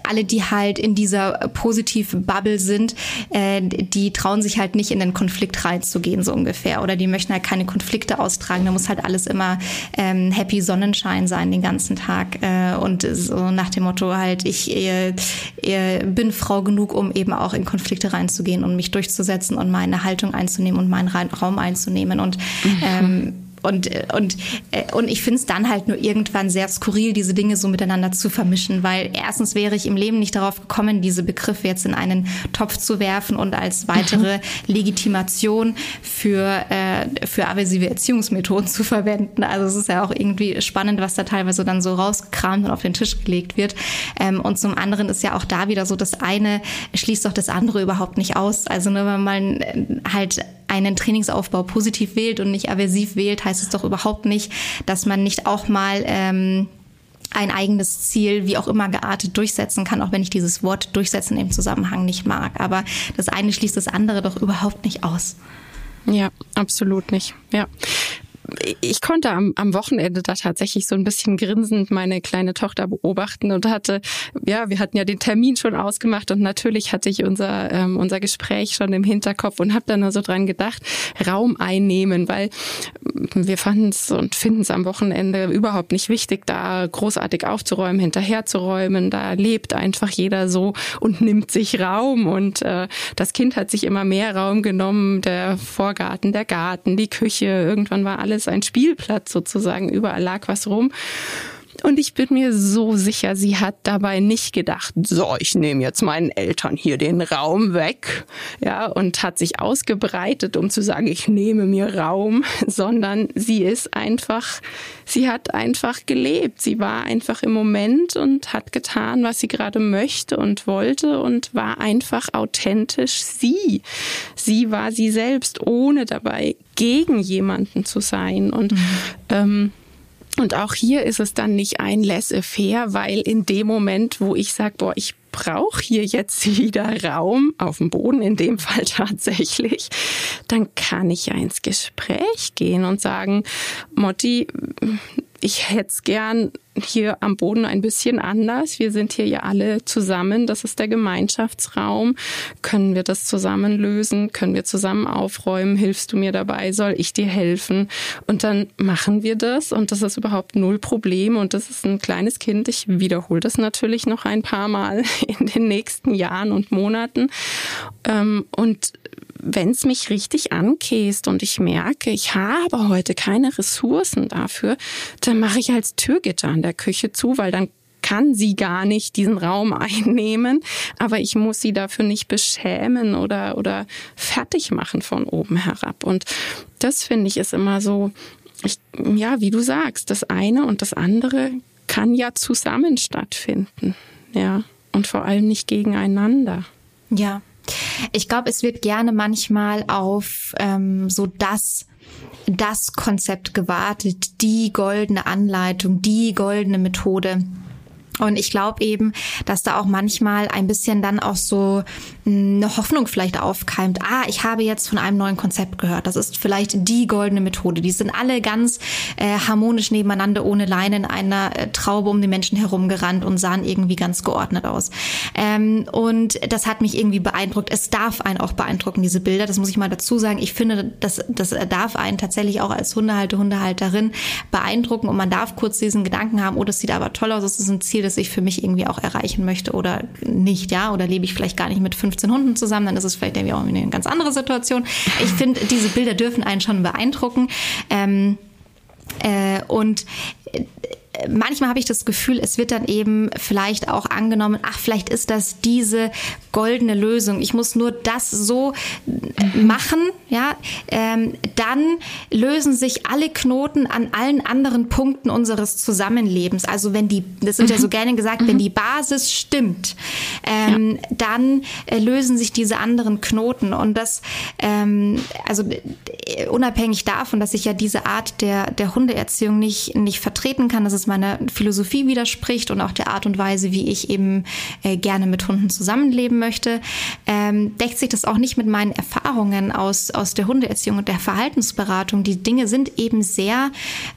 alle, die halt in dieser positiven Bubble sind, äh, die trauen sich halt nicht in den Konflikt reinzugehen, so ungefähr. Oder die möchten halt keine Konflikte austragen. Da muss halt alles immer ähm, happy Sonnenschein sein den ganzen Tag. Äh, und so nach dem Motto halt, ich äh, äh, bin Frau genug, um eben auch in Konflikte reinzugehen und mich durchzusetzen und meine Haltung einzunehmen und meinen Raum einzunehmen. Und mhm. ähm, und, und, äh, und ich finde es dann halt nur irgendwann sehr skurril, diese Dinge so miteinander zu vermischen, weil erstens wäre ich im Leben nicht darauf gekommen, diese Begriffe jetzt in einen Topf zu werfen und als weitere mhm. Legitimation für, äh, für aversive Erziehungsmethoden zu verwenden. Also es ist ja auch irgendwie spannend, was da teilweise dann so rausgekramt und auf den Tisch gelegt wird. Ähm, und zum anderen ist ja auch da wieder so, das eine schließt doch das andere überhaupt nicht aus. Also nur wenn man äh, halt einen Trainingsaufbau positiv wählt und nicht aversiv wählt, heißt es doch überhaupt nicht, dass man nicht auch mal ähm, ein eigenes Ziel, wie auch immer geartet, durchsetzen kann, auch wenn ich dieses Wort durchsetzen im Zusammenhang nicht mag. Aber das eine schließt das andere doch überhaupt nicht aus. Ja, absolut nicht. Ja ich konnte am, am Wochenende da tatsächlich so ein bisschen grinsend meine kleine Tochter beobachten und hatte, ja, wir hatten ja den Termin schon ausgemacht und natürlich hatte ich unser, ähm, unser Gespräch schon im Hinterkopf und habe dann nur so dran gedacht, Raum einnehmen, weil wir fanden es und finden es am Wochenende überhaupt nicht wichtig, da großartig aufzuräumen, hinterherzuräumen. Da lebt einfach jeder so und nimmt sich Raum und äh, das Kind hat sich immer mehr Raum genommen, der Vorgarten, der Garten, die Küche, irgendwann war alles ein Spielplatz sozusagen, überall lag was rum. Und ich bin mir so sicher, sie hat dabei nicht gedacht, so, ich nehme jetzt meinen Eltern hier den Raum weg, ja, und hat sich ausgebreitet, um zu sagen, ich nehme mir Raum, sondern sie ist einfach, sie hat einfach gelebt. Sie war einfach im Moment und hat getan, was sie gerade möchte und wollte und war einfach authentisch sie. Sie war sie selbst, ohne dabei gegen jemanden zu sein und, mhm. ähm, und auch hier ist es dann nicht ein laissez-faire, weil in dem Moment, wo ich sage, boah, ich brauche hier jetzt wieder Raum, auf dem Boden in dem Fall tatsächlich, dann kann ich ja ins Gespräch gehen und sagen, Motti, ich hätte es gern hier am Boden ein bisschen anders. Wir sind hier ja alle zusammen. Das ist der Gemeinschaftsraum. Können wir das zusammen lösen? Können wir zusammen aufräumen? Hilfst du mir dabei? Soll ich dir helfen? Und dann machen wir das und das ist überhaupt null Problem und das ist ein kleines Kind. Ich wiederhole das natürlich noch ein paar Mal in den nächsten Jahren und Monaten. Ähm, und wenn es mich richtig ankäst und ich merke, ich habe heute keine Ressourcen dafür, dann mache ich als Türgitter an der Küche zu, weil dann kann sie gar nicht diesen Raum einnehmen, aber ich muss sie dafür nicht beschämen oder, oder fertig machen von oben herab. Und das finde ich ist immer so, ich, ja, wie du sagst, das eine und das andere kann ja zusammen stattfinden. Ja. Und vor allem nicht gegeneinander. Ja, ich glaube, es wird gerne manchmal auf ähm, so das das Konzept gewartet, die goldene Anleitung, die goldene Methode. Und ich glaube eben, dass da auch manchmal ein bisschen dann auch so eine Hoffnung vielleicht aufkeimt. Ah, ich habe jetzt von einem neuen Konzept gehört. Das ist vielleicht die goldene Methode. Die sind alle ganz äh, harmonisch nebeneinander ohne Leine in einer äh, Traube um die Menschen herumgerannt und sahen irgendwie ganz geordnet aus. Ähm, und das hat mich irgendwie beeindruckt. Es darf einen auch beeindrucken, diese Bilder. Das muss ich mal dazu sagen. Ich finde, das, das darf einen tatsächlich auch als Hundehalter, Hundehalterin beeindrucken und man darf kurz diesen Gedanken haben, oh, das sieht aber toll aus, das ist ein Ziel, das ich für mich irgendwie auch erreichen möchte oder nicht, ja, oder lebe ich vielleicht gar nicht mit 15 Hunden zusammen, dann ist es vielleicht irgendwie auch eine ganz andere Situation. Ich finde, diese Bilder dürfen einen schon beeindrucken. Ähm, äh, und äh, manchmal habe ich das Gefühl, es wird dann eben vielleicht auch angenommen, ach, vielleicht ist das diese goldene Lösung. Ich muss nur das so mhm. machen, ja, ähm, dann lösen sich alle Knoten an allen anderen Punkten unseres Zusammenlebens. Also wenn die, das wird mhm. ja so gerne gesagt, mhm. wenn die Basis stimmt, ähm, ja. dann äh, lösen sich diese anderen Knoten. Und das, ähm, also äh, unabhängig davon, dass ich ja diese Art der, der Hundeerziehung nicht, nicht vertreten kann, dass es meiner Philosophie widerspricht und auch der Art und Weise, wie ich eben äh, gerne mit Hunden zusammenleben möchte, ähm, deckt sich das auch nicht mit meinen Erfahrungen aus, aus der Hundeerziehung und der Verhaltensberatung. Die Dinge sind eben sehr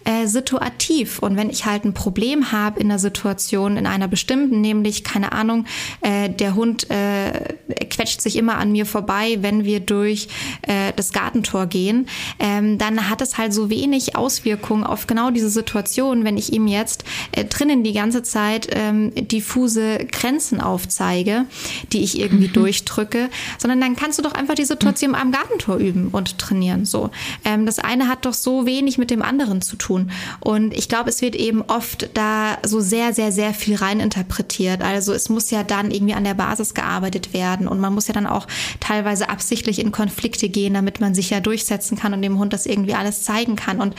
äh, situativ. Und wenn ich halt ein Problem habe in einer Situation, in einer bestimmten, nämlich, keine Ahnung, äh, der Hund äh, quetscht sich immer an mir vorbei, wenn wir durch äh, das Gartentor gehen, ähm, dann hat es halt so wenig Auswirkungen auf genau diese Situation, wenn ich ihm jetzt äh, drinnen die ganze Zeit ähm, diffuse Grenzen aufzeige, die ich irgendwie mhm. durchdrücke, sondern dann kannst du doch einfach die Situation mhm. am Gartentor üben und trainieren. So, ähm, das eine hat doch so wenig mit dem anderen zu tun. Und ich glaube, es wird eben oft da so sehr, sehr, sehr viel reininterpretiert. Also es muss ja dann irgendwie an der Basis gearbeitet werden und man muss ja dann auch teilweise absichtlich in Konflikte gehen, damit man sich ja durchsetzen kann und dem Hund das irgendwie alles zeigen kann. Und,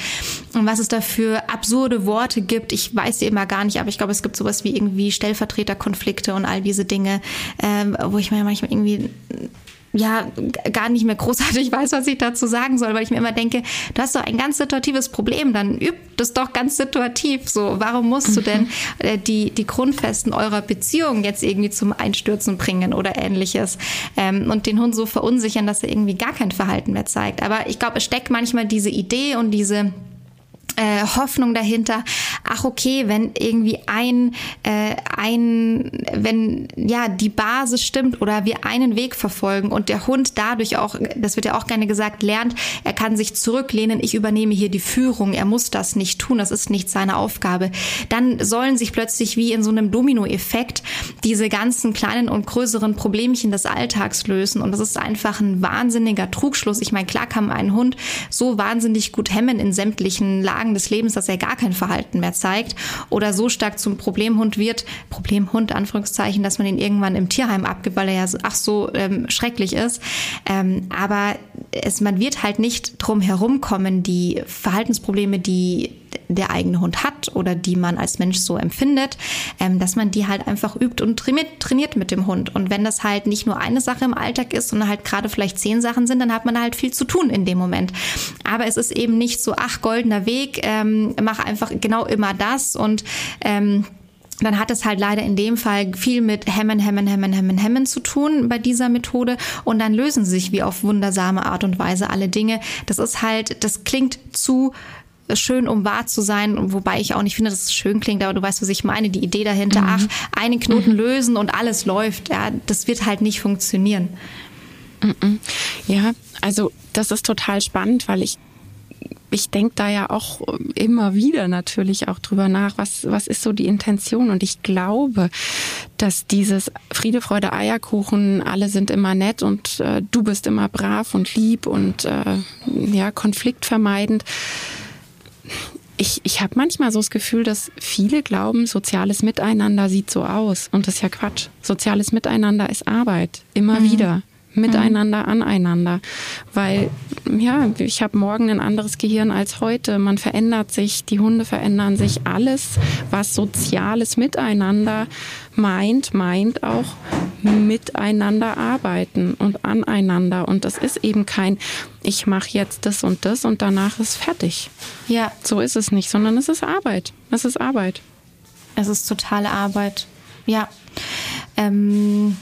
und was es da für absurde Worte gibt, ich weiß sie immer gar nicht, aber ich glaube, es gibt sowas wie irgendwie Stellvertreterkonflikte und all diese Dinge, ähm, wo ich mir manchmal irgendwie ja gar nicht mehr großartig weiß, was ich dazu sagen soll, weil ich mir immer denke, du hast doch ein ganz situatives Problem, dann üb das doch ganz situativ. So, warum musst mhm. du denn äh, die, die Grundfesten eurer Beziehung jetzt irgendwie zum Einstürzen bringen oder ähnliches ähm, und den Hund so verunsichern, dass er irgendwie gar kein Verhalten mehr zeigt. Aber ich glaube, es steckt manchmal diese Idee und diese äh, Hoffnung dahinter, ach okay, wenn irgendwie ein, äh, ein, wenn ja die Basis stimmt oder wir einen Weg verfolgen und der Hund dadurch auch, das wird ja auch gerne gesagt, lernt, er kann sich zurücklehnen, ich übernehme hier die Führung, er muss das nicht tun, das ist nicht seine Aufgabe, dann sollen sich plötzlich wie in so einem Dominoeffekt diese ganzen kleinen und größeren Problemchen des Alltags lösen und das ist einfach ein wahnsinniger Trugschluss. Ich meine, klar kann man einen Hund so wahnsinnig gut hemmen in sämtlichen Lagen, Tagen des Lebens, dass er gar kein Verhalten mehr zeigt oder so stark zum Problemhund wird, Problemhund, Anführungszeichen, dass man ihn irgendwann im Tierheim abgibt, weil er ja ach so ähm, schrecklich ist. Ähm, aber es, man wird halt nicht drum herum kommen, die Verhaltensprobleme, die der eigene Hund hat oder die man als Mensch so empfindet, ähm, dass man die halt einfach übt und trainiert, trainiert mit dem Hund. Und wenn das halt nicht nur eine Sache im Alltag ist, sondern halt gerade vielleicht zehn Sachen sind, dann hat man halt viel zu tun in dem Moment. Aber es ist eben nicht so, ach, goldener Weg, ähm, mach einfach genau immer das und ähm, dann hat es halt leider in dem Fall viel mit Hemmen, Hemmen, Hemmen, Hemmen, Hemmen zu tun bei dieser Methode. Und dann lösen sich wie auf wundersame Art und Weise alle Dinge. Das ist halt, das klingt zu schön, um wahr zu sein, wobei ich auch nicht finde, dass es schön klingt, aber du weißt, was ich meine, die Idee dahinter, mhm. ach, einen Knoten mhm. lösen und alles läuft, ja, das wird halt nicht funktionieren. Mhm. Ja, also das ist total spannend, weil ich ich denke da ja auch immer wieder natürlich auch drüber nach, was, was ist so die Intention. Und ich glaube, dass dieses Friede, Freude, Eierkuchen, alle sind immer nett und äh, du bist immer brav und lieb und äh, ja, konfliktvermeidend ich, ich habe manchmal so das Gefühl, dass viele glauben, soziales Miteinander sieht so aus. Und das ist ja Quatsch. Soziales Miteinander ist Arbeit. Immer mhm. wieder miteinander, aneinander. Weil, ja, ich habe morgen ein anderes Gehirn als heute. Man verändert sich, die Hunde verändern sich. Alles, was soziales Miteinander meint, meint auch miteinander arbeiten und aneinander. Und das ist eben kein, ich mache jetzt das und das und danach ist fertig. Ja. So ist es nicht, sondern es ist Arbeit. Es ist Arbeit. Es ist totale Arbeit. Ja. Ähm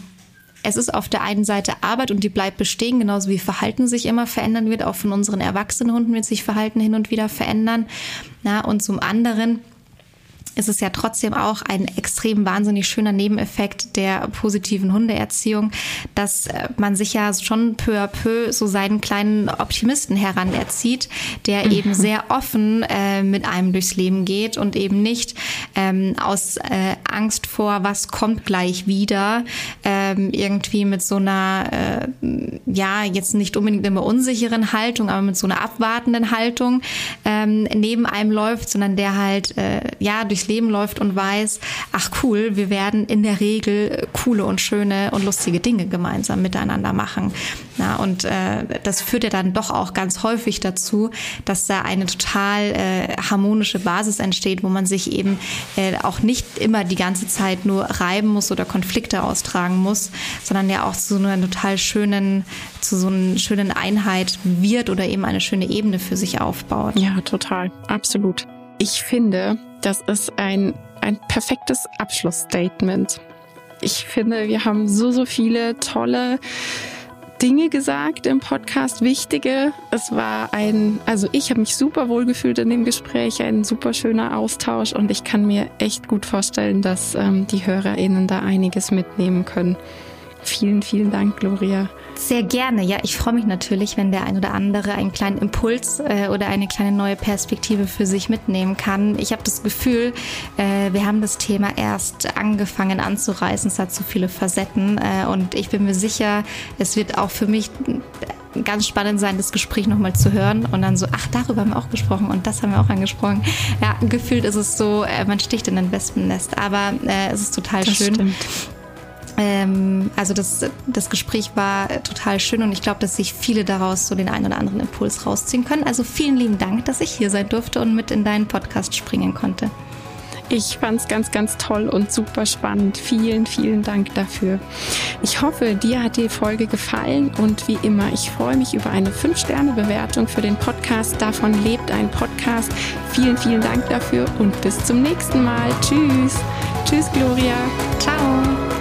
es ist auf der einen Seite Arbeit und die bleibt bestehen, genauso wie Verhalten sich immer verändern wird. Auch von unseren erwachsenen Hunden wird sich Verhalten hin und wieder verändern. Na, und zum anderen ist es ja trotzdem auch ein extrem wahnsinnig schöner Nebeneffekt der positiven Hundeerziehung, dass äh, man sich ja schon peu à peu so seinen kleinen Optimisten heranerzieht, der mhm. eben sehr offen äh, mit einem durchs Leben geht und eben nicht ähm, aus äh, Angst vor, was kommt gleich wieder, äh, ähm, irgendwie mit so einer, äh, ja, jetzt nicht unbedingt immer unsicheren Haltung, aber mit so einer abwartenden Haltung ähm, neben einem läuft, sondern der halt, äh, ja, durchs Leben läuft und weiß, ach cool, wir werden in der Regel coole und schöne und lustige Dinge gemeinsam miteinander machen. Ja, und äh, das führt ja dann doch auch ganz häufig dazu, dass da eine total äh, harmonische Basis entsteht, wo man sich eben äh, auch nicht immer die ganze Zeit nur reiben muss oder Konflikte austragen muss, sondern ja auch zu so einer total schönen, zu so einer schönen Einheit wird oder eben eine schöne Ebene für sich aufbaut. Ja, total. Absolut. Ich finde, das ist ein, ein perfektes Abschlussstatement. Ich finde, wir haben so, so viele tolle Dinge gesagt im Podcast, wichtige. Es war ein, also ich habe mich super wohl gefühlt in dem Gespräch, ein super schöner Austausch und ich kann mir echt gut vorstellen, dass ähm, die HörerInnen da einiges mitnehmen können. Vielen, vielen Dank, Gloria. Sehr gerne. Ja, ich freue mich natürlich, wenn der ein oder andere einen kleinen Impuls äh, oder eine kleine neue Perspektive für sich mitnehmen kann. Ich habe das Gefühl, äh, wir haben das Thema erst angefangen anzureißen. Es hat so viele Facetten äh, und ich bin mir sicher, es wird auch für mich ganz spannend sein, das Gespräch nochmal zu hören und dann so, ach, darüber haben wir auch gesprochen und das haben wir auch angesprochen. Ja, gefühlt ist es so, äh, man sticht in ein Wespennest, aber äh, es ist total das schön. Stimmt. Ähm, also das, das Gespräch war total schön und ich glaube, dass sich viele daraus so den einen oder anderen Impuls rausziehen können. Also vielen lieben Dank, dass ich hier sein durfte und mit in deinen Podcast springen konnte. Ich fand es ganz, ganz toll und super spannend. Vielen, vielen Dank dafür. Ich hoffe, dir hat die Folge gefallen und wie immer, ich freue mich über eine 5-Sterne-Bewertung für den Podcast. Davon lebt ein Podcast. Vielen, vielen Dank dafür und bis zum nächsten Mal. Tschüss. Tschüss, Gloria. Ciao.